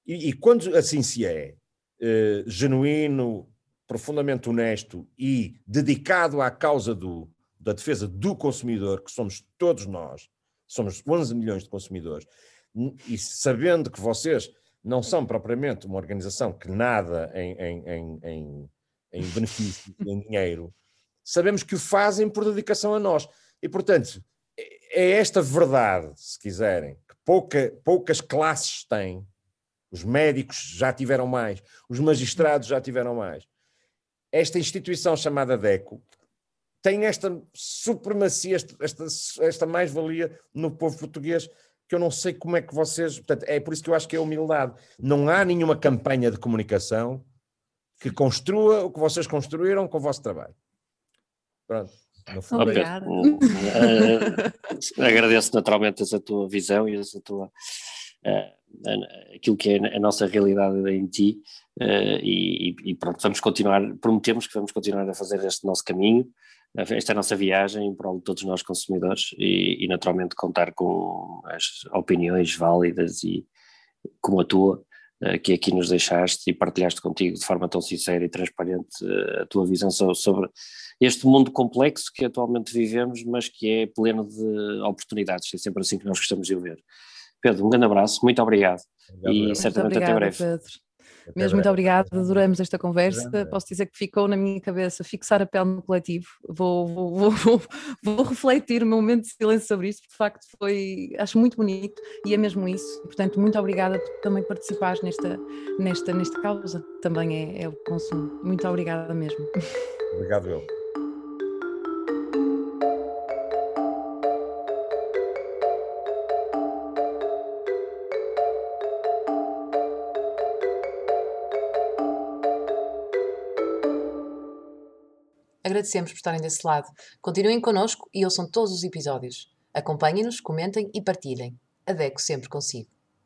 E, e quando assim se é, eh, genuíno, profundamente honesto e dedicado à causa do, da defesa do consumidor, que somos todos nós, somos 11 milhões de consumidores, e sabendo que vocês não são propriamente uma organização que nada em, em, em, em, benefício, em dinheiro, sabemos que o fazem por dedicação a nós. E, portanto, é esta verdade, se quiserem, que pouca, poucas classes têm. Os médicos já tiveram mais, os magistrados já tiveram mais. Esta instituição chamada DECO tem esta supremacia, esta, esta mais-valia no povo português que eu não sei como é que vocês. Portanto, é por isso que eu acho que é humildade. Não há nenhuma campanha de comunicação que construa o que vocês construíram com o vosso trabalho. Pronto. Obrigada. Uh, agradeço naturalmente essa tua visão e essa tua uh, aquilo que é a nossa realidade em ti uh, e, e, pronto, vamos continuar, prometemos que vamos continuar a fazer este nosso caminho, esta é a nossa viagem em prol de todos nós consumidores e, e naturalmente contar com as opiniões válidas e como a tua que aqui nos deixaste e partilhaste contigo de forma tão sincera e transparente a tua visão sobre este mundo complexo que atualmente vivemos, mas que é pleno de oportunidades, é sempre assim que nós gostamos de o ver. Pedro, um grande abraço, muito obrigado, obrigado e certamente até breve. Pedro. Até Mesmo muito obrigada, adoramos esta conversa. Posso dizer que ficou na minha cabeça fixar a pele no coletivo. Vou, vou, vou, vou, refletir um momento de silêncio sobre isso, porque de facto foi, acho muito bonito e é mesmo isso. Portanto, muito obrigada por também participares nesta, nesta, nesta causa, também é, é o consumo. Muito obrigada mesmo. Obrigado, eu. Agradecemos por estarem desse lado. Continuem connosco e ouçam todos os episódios. Acompanhem-nos, comentem e partilhem. Adeco sempre consigo.